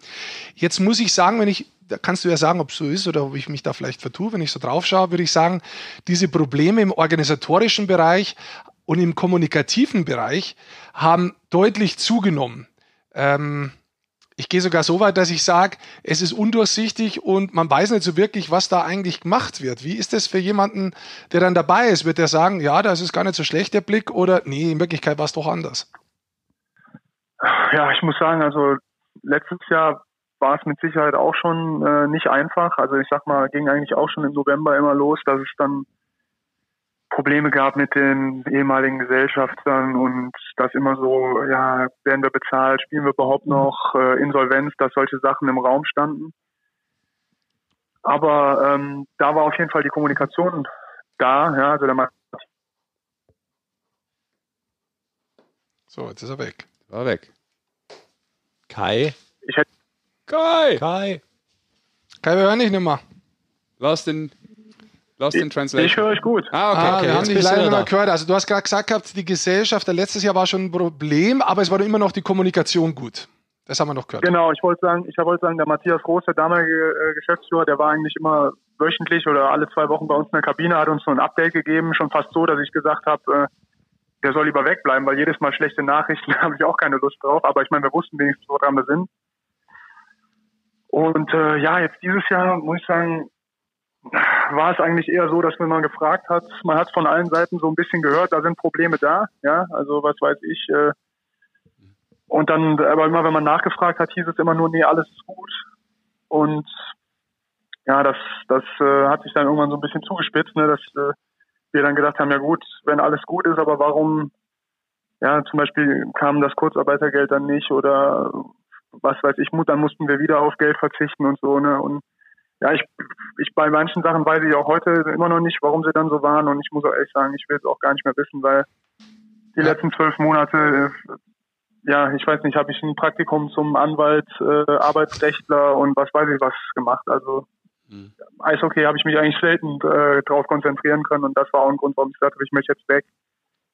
Jetzt muss ich sagen, wenn ich da kannst du ja sagen, ob es so ist oder ob ich mich da vielleicht vertue. Wenn ich so drauf schaue, würde ich sagen, diese Probleme im organisatorischen Bereich und im kommunikativen Bereich haben deutlich zugenommen. Ähm, ich gehe sogar so weit, dass ich sage, es ist undurchsichtig und man weiß nicht so wirklich, was da eigentlich gemacht wird. Wie ist das für jemanden, der dann dabei ist? Wird der sagen, ja, das ist gar nicht so schlecht, der Blick, oder nee, in Wirklichkeit war es doch anders? Ja, ich muss sagen, also letztes Jahr war es mit Sicherheit auch schon äh, nicht einfach. Also ich sag mal, ging eigentlich auch schon im November immer los, dass es dann Probleme gab mit den ehemaligen Gesellschaftern und das immer so, ja, werden wir bezahlt, spielen wir überhaupt noch, äh, Insolvenz, dass solche Sachen im Raum standen. Aber ähm, da war auf jeden Fall die Kommunikation da, ja, also der. So, jetzt ist er weg. War weg. Kai? Ich Kai! Kai? Kai, wir hören dich nicht mehr. Lost in, lost in Translation. Ich höre euch gut. Ah, okay. Ah, okay, wir haben dich leider nicht mehr gehört. Also du hast gerade gesagt gehabt, die Gesellschaft, der letztes Jahr war schon ein Problem, aber es war immer noch die Kommunikation gut. Das haben wir noch gehört. Genau, ich wollte sagen, ich wollte sagen, der Matthias Groß, der damalige äh, Geschäftsführer, der war eigentlich immer wöchentlich oder alle zwei Wochen bei uns in der Kabine, hat uns so ein Update gegeben, schon fast so, dass ich gesagt habe, äh, der soll lieber wegbleiben, weil jedes Mal schlechte Nachrichten habe ich auch keine Lust drauf. Aber ich meine, wir wussten wenigstens, woran wir sind. Und äh, ja, jetzt dieses Jahr muss ich sagen, war es eigentlich eher so, dass wenn man gefragt hat, man hat von allen Seiten so ein bisschen gehört, da sind Probleme da, ja, also was weiß ich. Äh, und dann, aber immer wenn man nachgefragt hat, hieß es immer nur, nee, alles ist gut. Und ja, das, das äh, hat sich dann irgendwann so ein bisschen zugespitzt, ne, dass äh, wir dann gedacht haben, ja gut, wenn alles gut ist, aber warum, ja, zum Beispiel kam das Kurzarbeitergeld dann nicht oder was weiß ich, dann mussten wir wieder auf Geld verzichten und so, ne, und ja, ich, ich bei manchen Sachen weiß ich auch heute immer noch nicht, warum sie dann so waren und ich muss auch ehrlich sagen, ich will es auch gar nicht mehr wissen, weil die Ja. letzten zwölf Monate, äh, ja, ich weiß nicht, habe ich ein Praktikum zum Anwalt, äh, Arbeitsrechtler und was weiß ich was gemacht. Also Mhm. Eishockey habe ich mich eigentlich selten äh, drauf konzentrieren können und das war auch ein Grund, warum ich sagte, ich möchte jetzt weg.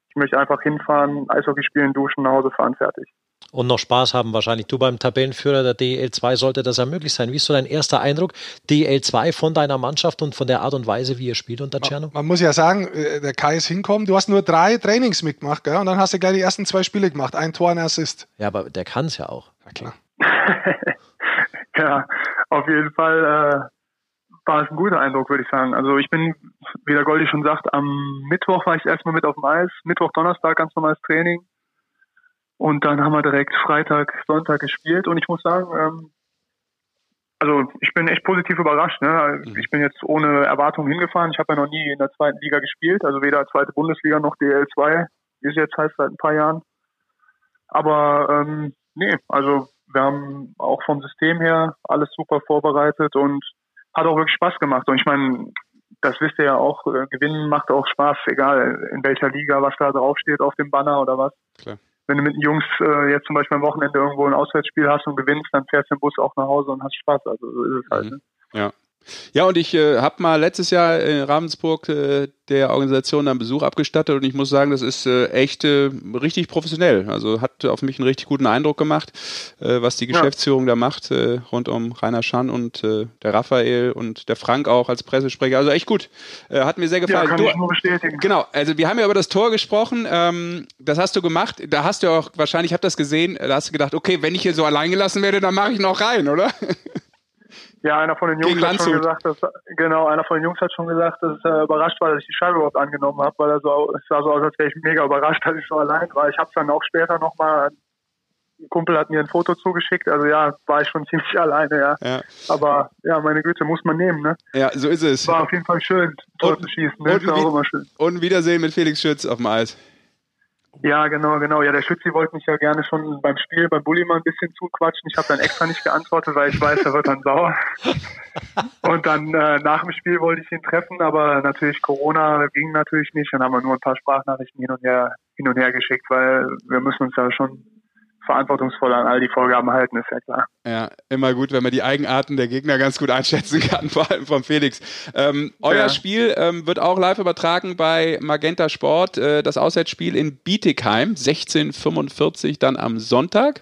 Ich möchte einfach hinfahren, Eishockey spielen, duschen, nach Hause fahren, fertig. Und noch Spaß haben wahrscheinlich. Du beim Tabellenführer der DL2 sollte das ja möglich sein. Wie ist so dein erster Eindruck DL2 von deiner Mannschaft und von der Art und Weise, wie ihr spielt unter Tscherno? Man muss ja sagen, äh, der Kai ist hinkommen. Du hast nur drei Trainings mitgemacht, gell? Und dann hast du gleich die ersten zwei Spiele gemacht. Ein Tor, ein Assist. Ja, aber der kann es ja auch. Ja, klar. ja, auf jeden Fall äh, war es ein guter Eindruck, würde ich sagen. Also ich bin, wie der Goldi schon sagt, am Mittwoch war ich erstmal mit auf dem Eis. Mittwoch, Donnerstag ganz normales Training. Und dann haben wir direkt Freitag, Sonntag gespielt. Und ich muss sagen, ähm, also ich bin echt positiv überrascht. Ne? Ich bin jetzt ohne Erwartung hingefahren. Ich habe ja noch nie in der zweiten Liga gespielt, also weder zweite Bundesliga noch DL2, wie es jetzt heißt seit ein paar Jahren. Aber ähm, nee, also wir haben auch vom System her alles super vorbereitet und hat auch wirklich Spaß gemacht. Und ich meine, das wisst ihr ja auch, äh, gewinnen macht auch Spaß, egal in welcher Liga, was da draufsteht auf dem Banner oder was. Klar. Wenn du mit den Jungs äh, jetzt zum Beispiel am Wochenende irgendwo ein Auswärtsspiel hast und gewinnst, dann fährst du im Bus auch nach Hause und hast Spaß. Also so ist es halt. Mhm. Ne? Ja. Ja, und ich äh, habe mal letztes Jahr in Ravensburg äh, der Organisation einen Besuch abgestattet und ich muss sagen, das ist äh, echt äh, richtig professionell. Also hat auf mich einen richtig guten Eindruck gemacht, äh, was die Geschäftsführung ja. da macht, äh, rund um Rainer Schan und äh, der Raphael und der Frank auch als Pressesprecher. Also echt gut. Äh, hat mir sehr gefallen. Ja, kann ich nur bestätigen. Genau, also wir haben ja über das Tor gesprochen. Ähm, das hast du gemacht. Da hast du auch wahrscheinlich, ich habe das gesehen, da hast du gedacht, okay, wenn ich hier so allein gelassen werde, dann mache ich noch rein, oder? Ja, einer von den Jungs hat schon gesagt, dass, genau, einer von den Jungs hat schon gesagt, dass er überrascht war, dass ich die Scheibe überhaupt angenommen habe, weil er so, es sah so aus, als wäre ich mega überrascht, dass ich so allein war. Ich habe dann auch später nochmal, ein Kumpel hat mir ein Foto zugeschickt, also ja, war ich schon ziemlich alleine, ja. ja. Aber ja, meine Güte, muss man nehmen, ne? Ja, so ist es. War auf jeden Fall schön, Tor zu schießen, ne? Und, auch immer schön. und Wiedersehen mit Felix Schütz auf dem Eis. Ja, genau, genau. Ja, der Schützi wollte mich ja gerne schon beim Spiel beim Bulli mal ein bisschen zuquatschen. Ich habe dann extra nicht geantwortet, weil ich weiß, er wird dann sauer. Und dann äh, nach dem Spiel wollte ich ihn treffen, aber natürlich Corona ging natürlich nicht. Dann haben wir nur ein paar Sprachnachrichten hin und her hin und her geschickt, weil wir müssen uns ja schon verantwortungsvoll an all die Vorgaben halten, ist ja klar. Ja, immer gut, wenn man die Eigenarten der Gegner ganz gut einschätzen kann, vor allem von Felix. Ähm, euer ja. Spiel ähm, wird auch live übertragen bei Magenta Sport. Äh, das Auswärtsspiel in Bietigheim, 1645 dann am Sonntag.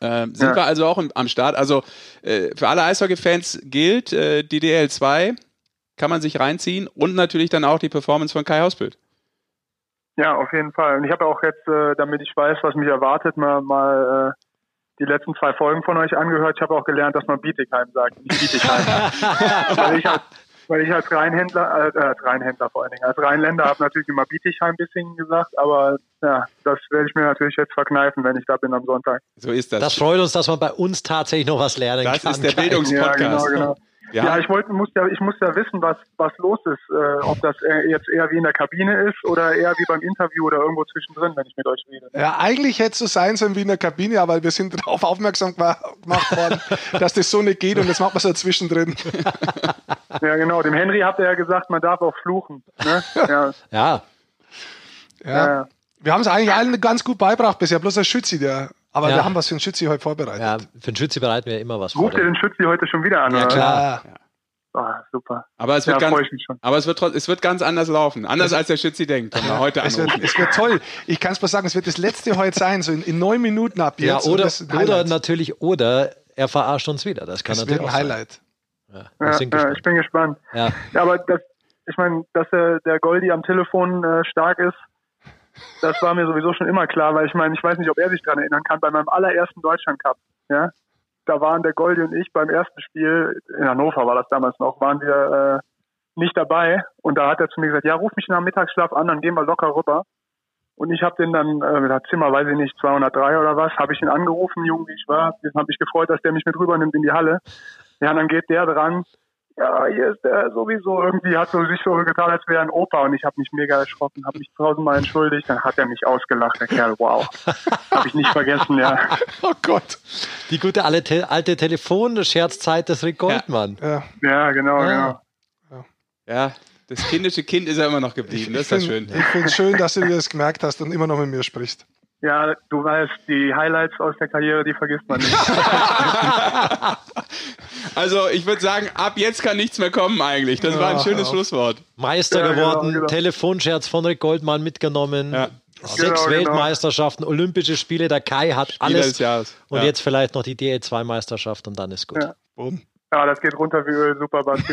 Äh, sind ja. wir also auch im, am Start. Also äh, für alle Eishockey-Fans gilt äh, die DL2, kann man sich reinziehen und natürlich dann auch die Performance von Kai Hausbild. Ja, auf jeden Fall. Und ich habe auch jetzt, äh, damit ich weiß, was mich erwartet, mal, mal äh, die letzten zwei Folgen von euch angehört. Ich habe auch gelernt, dass man Bietigheim sagt, nicht Bietigheim. weil, ich als, weil ich als Rheinhändler, äh, als Rheinhändler vor allen Dingen, als Rheinländer habe natürlich immer Bietigheim ein bisschen gesagt, aber ja, das werde ich mir natürlich jetzt verkneifen, wenn ich da bin am Sonntag. So ist das. Das freut uns, dass man bei uns tatsächlich noch was lernen das kann. Das ist der Bildungspodcast. Ja, genau, genau. Ja, ja ich wollte, muss ja, ich muss ja wissen, was, was los ist, äh, ob das jetzt eher wie in der Kabine ist oder eher wie beim Interview oder irgendwo zwischendrin, wenn ich mit euch rede. Ja, eigentlich hätte es so sein sollen wie in der Kabine, aber wir sind darauf aufmerksam gemacht worden, dass das so nicht geht und das macht man so zwischendrin. ja, genau. Dem Henry habt ihr ja gesagt, man darf auch fluchen. Ne? Ja. ja. ja. ja. Wir haben es eigentlich allen ganz gut beibracht bisher, bloß der Schützi, der aber ja. wir haben was für den Schützi heute vorbereitet. Ja, für den Schützi bereiten wir immer was vor. Ruft ihr den Schützi heute schon wieder an? Ja, klar. Ja. Oh, super. Aber es wird, ja, ganz, aber es wird, es wird ganz anders laufen. Anders als der Schützi denkt, wenn wir heute es wird, es wird toll. Ich kann es mal sagen, es wird das letzte heute sein, so in, in neun Minuten ab jetzt. Ja, oder, oder natürlich, oder er verarscht uns wieder. Das kann das natürlich wird ein Highlight. Ja, ja, ja, ich bin gespannt. Ja, ja aber das, ich meine, dass der, der Goldi am Telefon äh, stark ist, das war mir sowieso schon immer klar, weil ich meine, ich weiß nicht, ob er sich daran erinnern kann, bei meinem allerersten Deutschland Cup, ja, da waren der Goldi und ich beim ersten Spiel, in Hannover war das damals noch, waren wir äh, nicht dabei und da hat er zu mir gesagt, ja, ruf mich nach dem Mittagsschlaf an, dann gehen wir locker rüber. Und ich habe den dann, äh, Zimmer, weiß ich nicht, 203 oder was, habe ich ihn angerufen, jung wie ich war. Den habe ich gefreut, dass der mich mit rübernimmt in die Halle. Ja, dann geht der dran ja, hier ist der sowieso irgendwie, hat so sich so getan, als wäre ein Opa und ich habe mich mega erschrocken, habe mich tausendmal entschuldigt, dann hat er mich ausgelacht, der Kerl, wow. habe ich nicht vergessen, ja. Oh Gott. Die gute alte, alte Telefon-Scherzzeit des Rick Goldmann. Ja, ja genau, ja. genau. Ja, das kindische Kind ist ja immer noch geblieben, das ist das schön. Ich finde es schön, dass du dir das gemerkt hast und immer noch mit mir sprichst. Ja, du weißt, die Highlights aus der Karriere, die vergisst man nicht. also ich würde sagen, ab jetzt kann nichts mehr kommen eigentlich. Das war ein schönes Schlusswort. Meister ja, genau, geworden, genau, Telefonscherz von Rick Goldmann mitgenommen. Ja. Sechs genau, genau. Weltmeisterschaften, genau. Olympische Spiele, der Kai hat alles. Und jetzt vielleicht noch die DL2-Meisterschaft und dann ist gut. Ja. Boom. Ja, das geht runter wie Öl, super, Basti.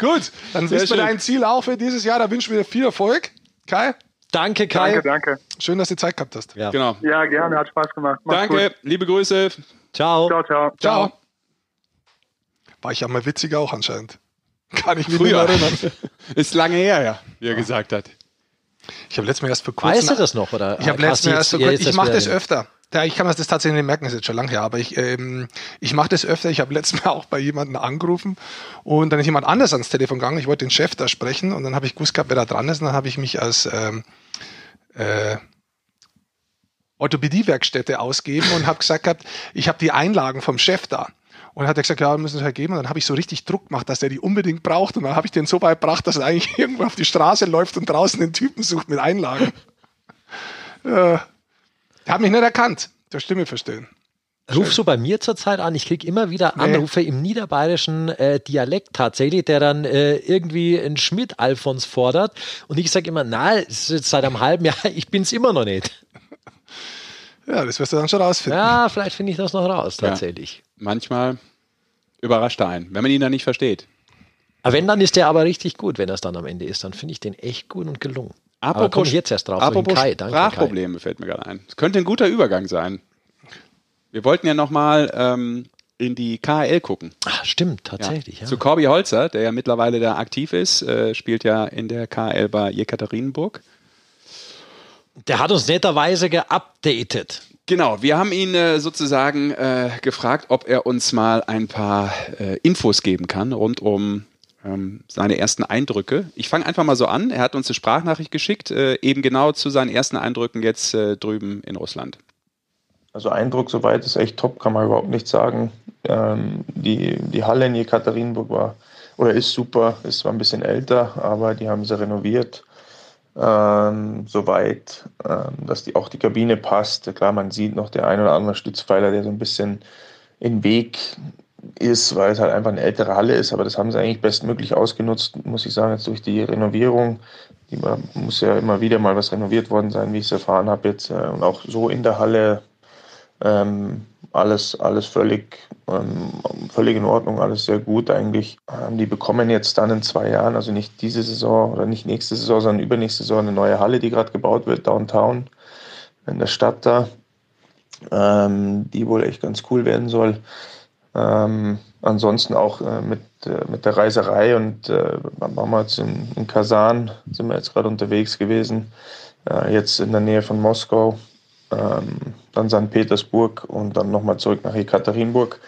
Gut, dann Sehr wissen wir dein Ziel auch für dieses Jahr. Da wünschen wir dir viel Erfolg. Kai? Danke, Kai. Danke, danke. Schön, dass du Zeit gehabt hast. Ja, genau. ja gerne, hat Spaß gemacht. Mach's danke, gut. liebe Grüße. Ciao. Ciao, ciao. Ciao. War ich ja mal witziger auch anscheinend. Kann ich mich Früher. erinnern. Ist lange her, ja, wie er ja. gesagt hat. Ich habe letztes Mal erst vor kurzem. Weißt du das noch? Oder ich habe letztes Mal erst vor kurzem. Ich mache das öfter. Ja, ich kann das tatsächlich nicht merken, ist jetzt schon lange her, aber ich, ähm, ich mache das öfter. Ich habe letztes Mal auch bei jemandem angerufen und dann ist jemand anders ans Telefon gegangen. Ich wollte den Chef da sprechen und dann habe ich gewusst gehabt, wer da dran ist und dann habe ich mich als ähm, äh, Orthopädiewerkstätte ausgeben und habe gesagt gehabt, ich habe die Einlagen vom Chef da. Und dann hat er gesagt, ja, müssen Sie halt geben. Und dann habe ich so richtig Druck gemacht, dass der die unbedingt braucht. Und dann habe ich den so weit gebracht, dass er eigentlich irgendwo auf die Straße läuft und draußen den Typen sucht mit Einlagen. äh, der hat mich nicht erkannt, der Stimme verstehen. Rufst du bei mir zurzeit an? Ich kriege immer wieder Anrufe nee. im niederbayerischen äh, Dialekt tatsächlich, der dann äh, irgendwie einen Schmidt-Alfons fordert. Und ich sage immer, na, es ist jetzt seit einem halben Jahr, ich bin es immer noch nicht. Ja, das wirst du dann schon rausfinden. Ja, vielleicht finde ich das noch raus, tatsächlich. Ja, manchmal überrascht er einen, wenn man ihn dann nicht versteht. Aber wenn, dann ist der aber richtig gut, wenn es dann am Ende ist. Dann finde ich den echt gut und gelungen. Apropos, aber komme ich jetzt erst drauf. Apropos Kai, danke, Sprachprobleme Kai. fällt mir gerade ein. Es könnte ein guter Übergang sein. Wir wollten ja nochmal ähm, in die KHL gucken. Ach, stimmt, tatsächlich. Ja. Ja. Zu Corby Holzer, der ja mittlerweile da aktiv ist, äh, spielt ja in der KHL bei Jekaterinburg. Der hat uns netterweise geupdatet. Genau, wir haben ihn äh, sozusagen äh, gefragt, ob er uns mal ein paar äh, Infos geben kann rund um ähm, seine ersten Eindrücke. Ich fange einfach mal so an. Er hat uns eine Sprachnachricht geschickt, äh, eben genau zu seinen ersten Eindrücken jetzt äh, drüben in Russland. Also Eindruck soweit ist echt top, kann man überhaupt nicht sagen. Ähm, die, die Halle in Jekaterinburg war oder ist super, ist zwar ein bisschen älter, aber die haben sie renoviert. Ähm, soweit, ähm, dass die, auch die Kabine passt. Klar, man sieht noch der ein oder andere Stützpfeiler, der so ein bisschen im Weg ist, weil es halt einfach eine ältere Halle ist, aber das haben sie eigentlich bestmöglich ausgenutzt, muss ich sagen, jetzt durch die Renovierung. Die muss ja immer wieder mal was renoviert worden sein, wie ich es erfahren habe jetzt. Äh, und auch so in der Halle ähm, alles, alles völlig, ähm, völlig in Ordnung, alles sehr gut eigentlich. Ähm, die bekommen jetzt dann in zwei Jahren, also nicht diese Saison oder nicht nächste Saison, sondern übernächste Saison eine neue Halle, die gerade gebaut wird, downtown in der Stadt da, ähm, die wohl echt ganz cool werden soll. Ähm, ansonsten auch äh, mit, äh, mit der Reiserei und äh, waren wir jetzt in, in Kasan, sind wir jetzt gerade unterwegs gewesen, äh, jetzt in der Nähe von Moskau ähm, dann St. Petersburg und dann nochmal zurück nach Ekaterinburg.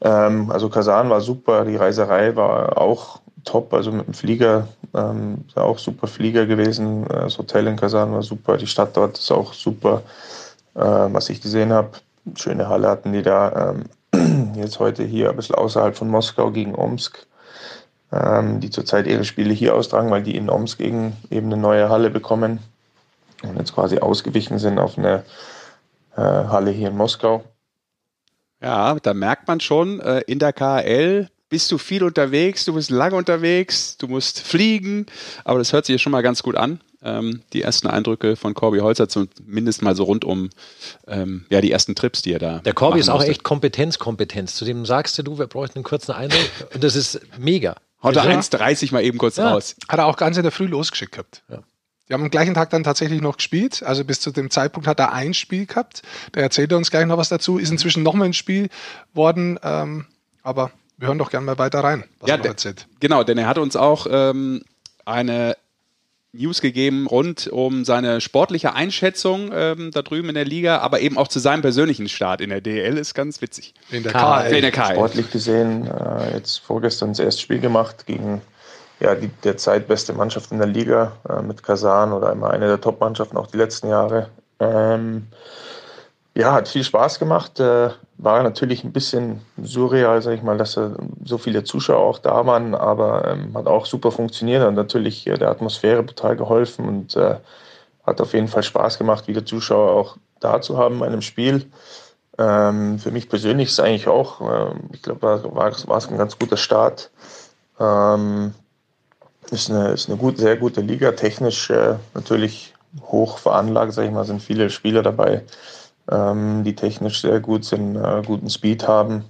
Ähm, also Kasan war super, die Reiserei war auch top, also mit dem Flieger, ähm, auch super Flieger gewesen. Das Hotel in Kasan war super, die Stadt dort ist auch super, äh, was ich gesehen habe. Schöne Halle hatten die da. Jetzt heute hier ein bisschen außerhalb von Moskau gegen Omsk, ähm, die zurzeit ihre Spiele hier austragen, weil die in Omsk eben eine neue Halle bekommen und jetzt quasi ausgewichen sind auf eine äh, Halle hier in Moskau. Ja, da merkt man schon, äh, in der KHL bist du viel unterwegs, du bist lange unterwegs, du musst fliegen, aber das hört sich schon mal ganz gut an. Ähm, die ersten Eindrücke von Corby Holzer, zumindest mal so rund um ähm, ja, die ersten Trips, die er da. Der Corby ist auch musste. echt Kompetenz, Kompetenz. Zu dem sagst du, wir bräuchten einen kurzen Eindruck und das ist mega. Heute ja. 1,30 mal eben kurz ja. raus. Hat er auch ganz in der Früh losgeschickt gehabt. Ja. Die haben am gleichen Tag dann tatsächlich noch gespielt. Also bis zu dem Zeitpunkt hat er ein Spiel gehabt. Da erzählt er uns gleich noch was dazu. Ist inzwischen noch mal ein Spiel worden. Ähm, aber wir hören doch gerne mal weiter rein, was ja, er erzählt. Genau, denn er hat uns auch ähm, eine News gegeben rund um seine sportliche Einschätzung ähm, da drüben in der Liga, aber eben auch zu seinem persönlichen Start in der DL ist ganz witzig. In der KL. In der KL. Sportlich gesehen, äh, jetzt vorgestern das erste Spiel gemacht gegen ja, die derzeit beste Mannschaft in der Liga äh, mit Kasan oder immer eine der Top-Mannschaften auch die letzten Jahre. Ähm, ja, hat viel Spaß gemacht. Äh, war natürlich ein bisschen surreal, sag ich mal, dass so viele Zuschauer auch da waren, aber ähm, hat auch super funktioniert und natürlich äh, der Atmosphäre total geholfen und äh, hat auf jeden Fall Spaß gemacht, wieder Zuschauer auch da zu haben bei einem Spiel. Ähm, für mich persönlich ist es eigentlich auch, äh, ich glaube, war, war, es ein ganz guter Start. Ähm, ist eine, ist eine gut, sehr gute Liga, technisch äh, natürlich hoch veranlagt, sage ich mal, sind viele Spieler dabei, ähm, die technisch sehr gut sind, äh, guten Speed haben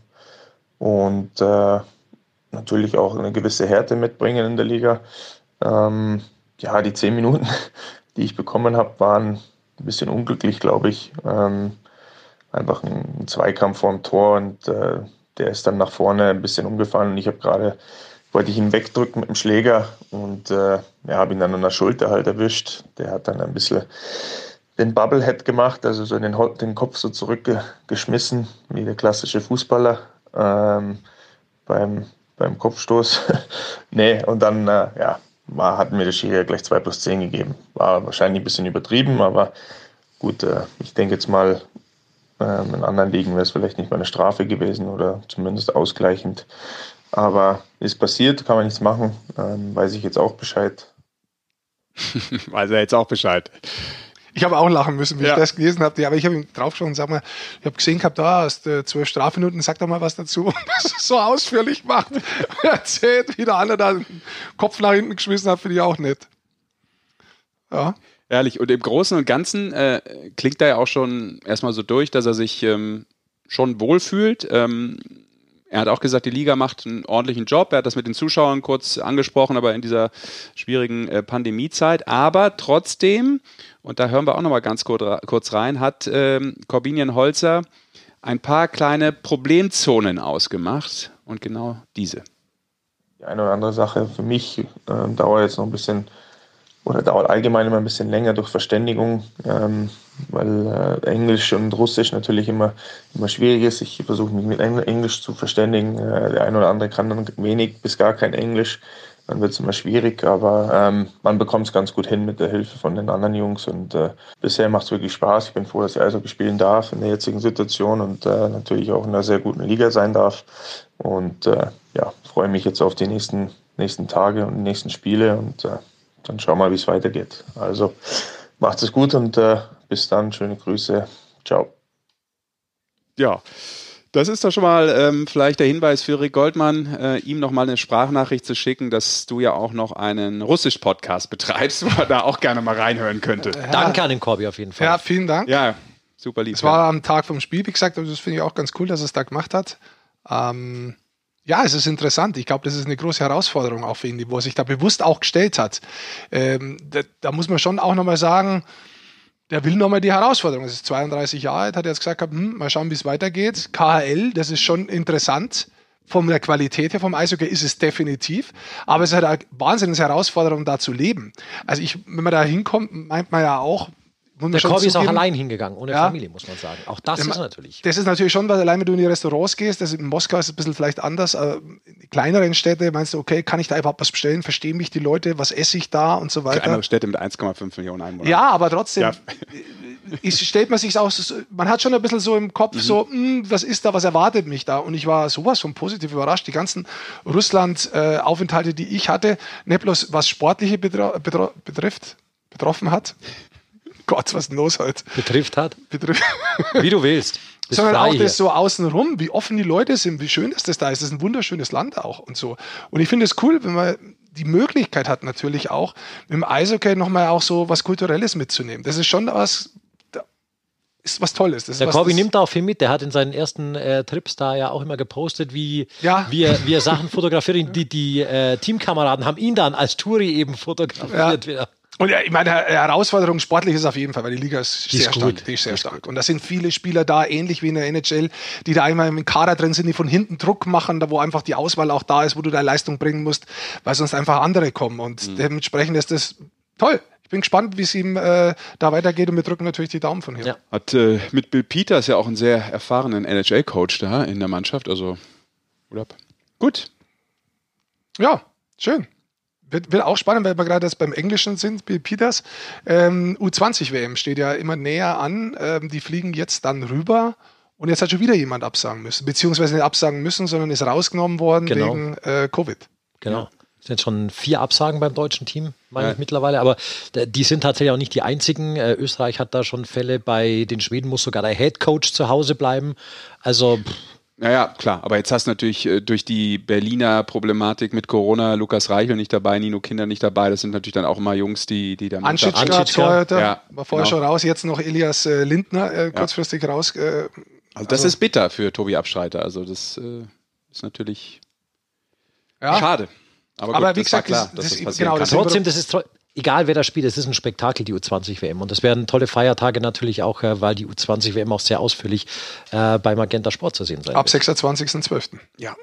und äh, natürlich auch eine gewisse Härte mitbringen in der Liga. Ähm, ja, die zehn Minuten, die ich bekommen habe, waren ein bisschen unglücklich, glaube ich. Ähm, einfach ein Zweikampf vor dem Tor und äh, der ist dann nach vorne ein bisschen umgefallen und ich habe gerade wollte ich ihn wegdrücken mit dem Schläger und äh, ja, habe ihn dann an der Schulter halt erwischt. Der hat dann ein bisschen den Bubblehead gemacht, also so den, den Kopf so zurückgeschmissen, wie der klassische Fußballer ähm, beim, beim Kopfstoß. nee, und dann äh, ja, war, hat mir der Schiri gleich 2 plus 10 gegeben. War wahrscheinlich ein bisschen übertrieben, aber gut, äh, ich denke jetzt mal, ähm, in anderen Ligen wäre es vielleicht nicht mal eine Strafe gewesen oder zumindest ausgleichend. Aber ist passiert, kann man nichts machen. Ähm, weiß ich jetzt auch Bescheid. weiß er jetzt auch Bescheid. Ich habe auch lachen müssen, wie ja. ich das gelesen habe. Ja, aber ich habe ihm draufgeschaut und sag mal, ich habe gesehen gehabt, da hast du zwölf Strafminuten, sag doch mal was dazu. Und das so ausführlich macht. Erzählt, wie der andere da den Kopf nach hinten geschmissen hat, finde ich auch nett. Ja. Ehrlich. Und im Großen und Ganzen äh, klingt da ja auch schon erstmal so durch, dass er sich ähm, schon wohlfühlt. Ähm, er hat auch gesagt, die Liga macht einen ordentlichen Job. Er hat das mit den Zuschauern kurz angesprochen, aber in dieser schwierigen äh, Pandemiezeit. Aber trotzdem, und da hören wir auch nochmal ganz kurz, kurz rein, hat ähm, Corbinian Holzer ein paar kleine Problemzonen ausgemacht und genau diese. Die eine oder andere Sache für mich äh, dauert jetzt noch ein bisschen oder dauert allgemein immer ein bisschen länger durch Verständigung, ähm, weil äh, Englisch und Russisch natürlich immer, immer schwierig ist. Ich versuche mich mit Englisch zu verständigen. Äh, der eine oder andere kann dann wenig bis gar kein Englisch. Dann wird es immer schwierig, aber ähm, man bekommt es ganz gut hin mit der Hilfe von den anderen Jungs und äh, bisher macht es wirklich Spaß. Ich bin froh, dass ich Eishockey spielen darf in der jetzigen Situation und äh, natürlich auch in einer sehr guten Liga sein darf. Und äh, ja, freue mich jetzt auf die nächsten, nächsten Tage und die nächsten Spiele und äh, dann schauen wir mal, wie es weitergeht. Also macht es gut und bis dann. Schöne Grüße. Ciao. Ja. Das ist doch schon mal ähm, vielleicht der Hinweis für Rick Goldmann, äh, ihm nochmal eine Sprachnachricht zu schicken, dass du ja auch noch einen Russisch-Podcast betreibst, wo er da auch gerne mal reinhören könnte. Ja. Danke an den Corby auf jeden Fall. Ja, vielen Dank. Ja, super lieb. Es war am Tag vom Spiel, wie gesagt, und das finde ich auch ganz cool, dass er es da gemacht hat. Ähm, ja, es ist interessant. Ich glaube, das ist eine große Herausforderung auch für ihn, wo er sich da bewusst auch gestellt hat. Ähm, da, da, muss man schon auch nochmal sagen, der will nochmal die Herausforderung. Es ist 32 Jahre alt, hat jetzt gesagt, hm, mal schauen, wie es weitergeht. KHL, das ist schon interessant. Von der Qualität her vom Eishockey ist es definitiv, aber es ist halt eine wahnsinnige Herausforderung, da zu leben. Also ich, wenn man da hinkommt, meint man ja auch, der Corby ist auch allein hingegangen, ohne ja. Familie, muss man sagen. Auch das ja, ist natürlich. Das ist natürlich schon, weil allein wenn du in die Restaurants gehst, das in Moskau ist es ein bisschen vielleicht anders. In kleineren Städte meinst du, okay, kann ich da überhaupt was bestellen? Verstehen mich die Leute? Was esse ich da und so weiter? Kleinere Städte mit 1,5 Millionen Einwohnern. Ja, aber trotzdem. Ja. Ich, stellt man sich auch, man hat schon ein bisschen so im Kopf, mhm. so, mh, hm, was ist da, was erwartet mich da? Und ich war sowas von positiv überrascht. Die ganzen Russland-Aufenthalte, äh, die ich hatte, nicht bloß was Sportliche betrifft, betroffen hat, Gott, was denn los heute? Betrifft hat? Betrifft. Wie du willst. Sondern auch das so außenrum, wie offen die Leute sind, wie schön ist das da ist. Das ist ein wunderschönes Land auch und so. Und ich finde es cool, wenn man die Möglichkeit hat, natürlich auch dem Eishockey nochmal auch so was Kulturelles mitzunehmen. Das ist schon was, ist was Tolles. der Corby nimmt da auch viel mit. Der hat in seinen ersten äh, Trips da ja auch immer gepostet, wie, ja. wie, er, wie er Sachen fotografiert. Die, die äh, Teamkameraden haben ihn dann als Touri eben fotografiert. Ja. Und ja, ich meine, Herausforderung sportlich ist auf jeden Fall, weil die Liga ist die sehr ist stark. Die ist sehr stark. Und da sind viele Spieler da, ähnlich wie in der NHL, die da einmal im Kader drin sind, die von hinten Druck machen, da wo einfach die Auswahl auch da ist, wo du deine Leistung bringen musst, weil sonst einfach andere kommen. Und mhm. dementsprechend ist das toll. Ich bin gespannt, wie es ihm äh, da weitergeht und wir drücken natürlich die Daumen von hier. Ja. Hat äh, mit Bill Peters ja auch einen sehr erfahrenen NHL-Coach da in der Mannschaft, also gut. Ja, schön. Wird, wird auch spannend, weil wir gerade jetzt beim Englischen sind, Bill Peters. Ähm, U20-WM steht ja immer näher an. Ähm, die fliegen jetzt dann rüber. Und jetzt hat schon wieder jemand absagen müssen. Beziehungsweise nicht absagen müssen, sondern ist rausgenommen worden genau. wegen äh, Covid. Genau. Es sind schon vier Absagen beim deutschen Team, meine ja. ich mittlerweile. Aber die sind tatsächlich auch nicht die einzigen. Äh, Österreich hat da schon Fälle. Bei den Schweden muss sogar der Head Coach zu Hause bleiben. Also. Pff, naja, klar, aber jetzt hast du natürlich äh, durch die Berliner Problematik mit Corona Lukas Reichel nicht dabei, Nino Kinder nicht dabei. Das sind natürlich dann auch immer Jungs, die, die da Anschitschka, Torhüter, ja, war vorher genau. schon raus, jetzt noch Elias äh, Lindner äh, kurzfristig ja. raus. Äh, also das also, ist bitter für Tobi Abstreiter. Also das äh, ist natürlich ja. schade. Aber, gut, aber wie gesagt, klar, das, das, das genau, trotzdem, das ist egal wer da spielt, es ist ein Spektakel, die U20-WM. Und es werden tolle Feiertage natürlich auch, äh, weil die U20-WM auch sehr ausführlich äh, bei Magenta Sport zu sehen sein Ab 26.12. Ja.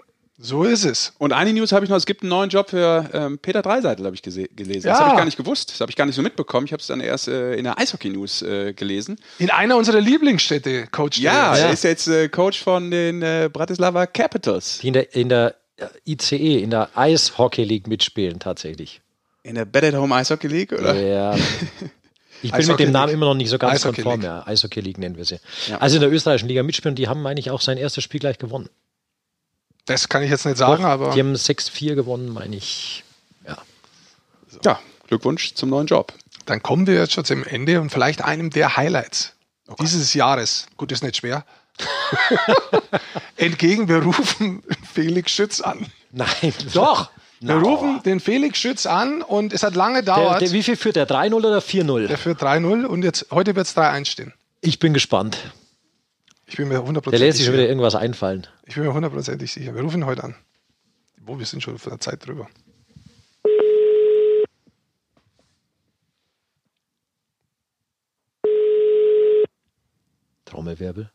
So ist es. Und eine News habe ich noch, es gibt einen neuen Job für ähm, Peter Dreiseitel, habe ich gelesen. Ja. Das habe ich gar nicht gewusst, das habe ich gar nicht so mitbekommen. Ich habe es dann erst äh, in der Eishockey-News äh, gelesen. In einer unserer Lieblingsstädte, Coach. Ja, er ist jetzt äh, Coach von den äh, Bratislava Capitals. Die in der, in der ICE, in der Eishockey League mitspielen tatsächlich. In der Bed at Home Eishockey League, oder? Ja. Ich bin mit dem Namen immer noch nicht so ganz Eishockey konform. League. Ja, Eishockey League nennen wir sie. Ja. Also in der österreichischen Liga mitspielen, die haben, meine ich, auch sein erstes Spiel gleich gewonnen. Das kann ich jetzt nicht sagen, Doch, aber. Die haben 6-4 gewonnen, meine ich. Ja. Ja, Glückwunsch zum neuen Job. dann kommen wir jetzt schon zum Ende und vielleicht einem der Highlights okay. dieses Jahres. Gut, ist nicht schwer. Entgegen, wir rufen Felix Schütz an. Nein. Doch. Wir no. rufen den Felix Schütz an und es hat lange gedauert. Der, der, wie viel führt der? 3-0 oder 4-0? Der führt 3-0 und jetzt, heute wird es 3-1 stehen. Ich bin gespannt. Ich bin mir hundertprozentig Der lässt sich schon wieder irgendwas einfallen. Ich bin mir hundertprozentig sicher. Wir rufen heute an. Wo, wir sind schon von der Zeit drüber. Trommelwirbel.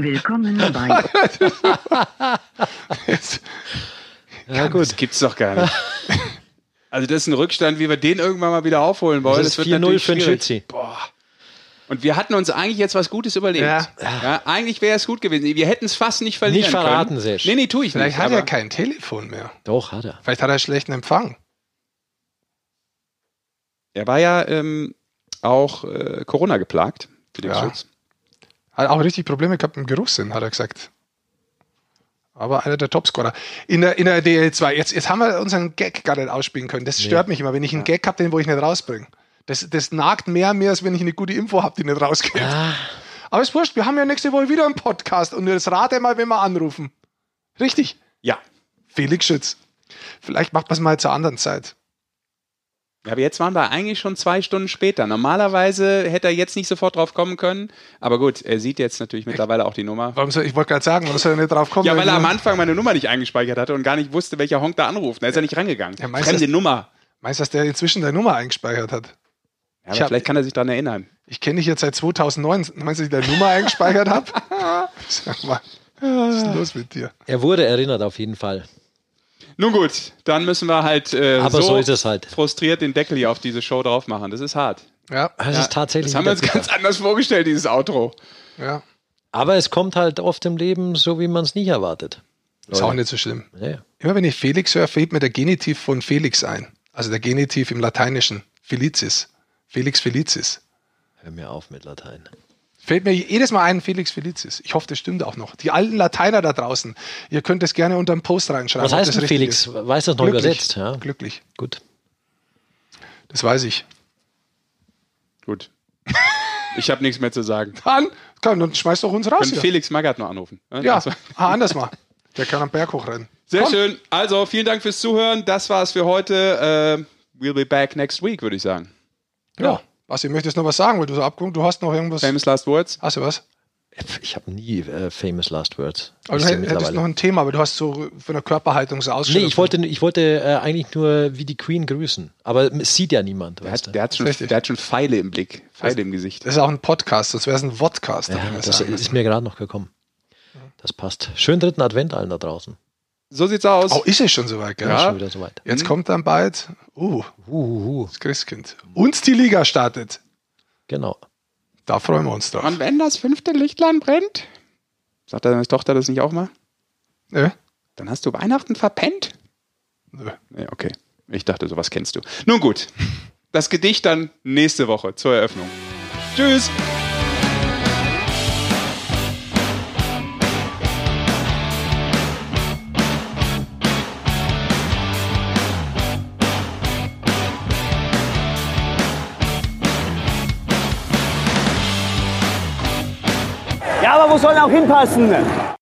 Willkommen bei. ja, gut. Das gibt's doch gar nicht. Also das ist ein Rückstand, wie wir den irgendwann mal wieder aufholen wollen. Das, das wird 4-0 für den Schützi. Boah. Und wir hatten uns eigentlich jetzt was Gutes überlegt. Ja. ja eigentlich wäre es gut gewesen. Wir hätten es fast nicht verlieren Nicht verraten, können. Sesh. Nee, nee, tue ich Vielleicht nicht. Vielleicht hat er kein Telefon mehr. Doch, hat er. Vielleicht hat er schlechten Empfang. Er war ja ähm, auch äh, Corona geplagt. Ja. Schutz. Hat auch richtig Probleme gehabt im Geruchssinn, hat er gesagt. Aber einer der Topscorer. In der, in der DL2. Jetzt, jetzt haben wir unseren Gag gar nicht ausspielen können. Das stört nee. mich immer, wenn ich einen Gag habe, den wo ich nicht rausbringe. Das, das nagt mehr an mir, als wenn ich eine gute Info habe, die nicht rausgeht. Ah. Aber es ist wurscht, wir haben ja nächste Woche wieder einen Podcast und das rate mal, wenn wir anrufen. Richtig? Ja. Felix Schütz. Vielleicht macht man es mal zur anderen Zeit. Ja, aber jetzt waren wir eigentlich schon zwei Stunden später. Normalerweise hätte er jetzt nicht sofort drauf kommen können. Aber gut, er sieht jetzt natürlich mittlerweile auch die Nummer. Warum soll, ich wollte gerade sagen, warum soll er nicht drauf kommen? Ja, weil er am Anfang meine Nummer nicht eingespeichert hatte und gar nicht wusste, welcher Honk da anruft. Da ist er nicht rangegangen. Ja, Fremde das, Nummer. Meinst du, dass der inzwischen deine Nummer eingespeichert hat? Ja, aber hab, vielleicht kann er sich daran erinnern. Ich kenne dich jetzt seit 2009. Meinst du, dass ich deine Nummer eingespeichert habe? Sag mal, was ist denn los mit dir? Er wurde erinnert auf jeden Fall. Nun gut, dann müssen wir halt, äh, Aber so, so halt. frustriert den Deckel hier auf diese Show drauf machen. Das ist hart. Ja, das ja, ist tatsächlich. Das haben wir uns ganz anders vorgestellt, dieses Outro. Ja. Aber es kommt halt oft im Leben so, wie man es nicht erwartet. Ist auch nicht so schlimm. Ja. Immer wenn ich Felix höre, fällt mir der Genitiv von Felix ein. Also der Genitiv im Lateinischen. Felicis. Felix Felicis. Hör mir auf mit Latein. Fällt mir jedes Mal ein, Felix Felicis. Ich hoffe, das stimmt auch noch. Die alten Lateiner da draußen, ihr könnt es gerne unter dem Post reinschreiben. Was heißt denn Felix? Ist. Weiß das noch glücklich, übersetzt? Ja. Glücklich. Gut. Das weiß ich. Gut. Ich habe nichts mehr zu sagen. Dann, komm, dann schmeiß doch uns raus. Können Felix Magath noch anrufen. Ja, also. ah, anders mal. Der kann am Berg hochrennen. Sehr komm. schön. Also, vielen Dank fürs Zuhören. Das war's für heute. Uh, we'll be back next week, würde ich sagen. Ja. ja. Was, ihr möchtest noch was sagen, weil du so abgeguckt, du hast noch irgendwas. Famous Last Words. Hast du was? Ich habe nie äh, famous last words. Aber du hättest noch ein Thema, aber du hast so von der Körperhaltung so ausgeschaut. Nee, ich wollte, ich wollte äh, eigentlich nur wie die Queen grüßen. Aber es sieht ja niemand. Der hat, der, hat schon, der hat schon Pfeile im Blick, Pfeile das, im Gesicht. Das ist auch ein Podcast, das wäre ein Vodcast. Ja, das ist mir gerade noch gekommen. Das passt. Schönen dritten Advent allen da draußen. So sieht's aus. Oh, ist es schon soweit, gell? Ja, schon wieder soweit. Jetzt mhm. kommt dann bald, uh, uh, uh, das Christkind. Und die Liga startet. Genau. Da freuen wir uns drauf. Und wenn das fünfte Lichtlein brennt, sagt deine Tochter das nicht auch mal? Nö. Dann hast du Weihnachten verpennt? Nö. Nee, okay. Ich dachte, sowas kennst du. Nun gut. Das Gedicht dann nächste Woche zur Eröffnung. Tschüss! Soll auch hinpassen?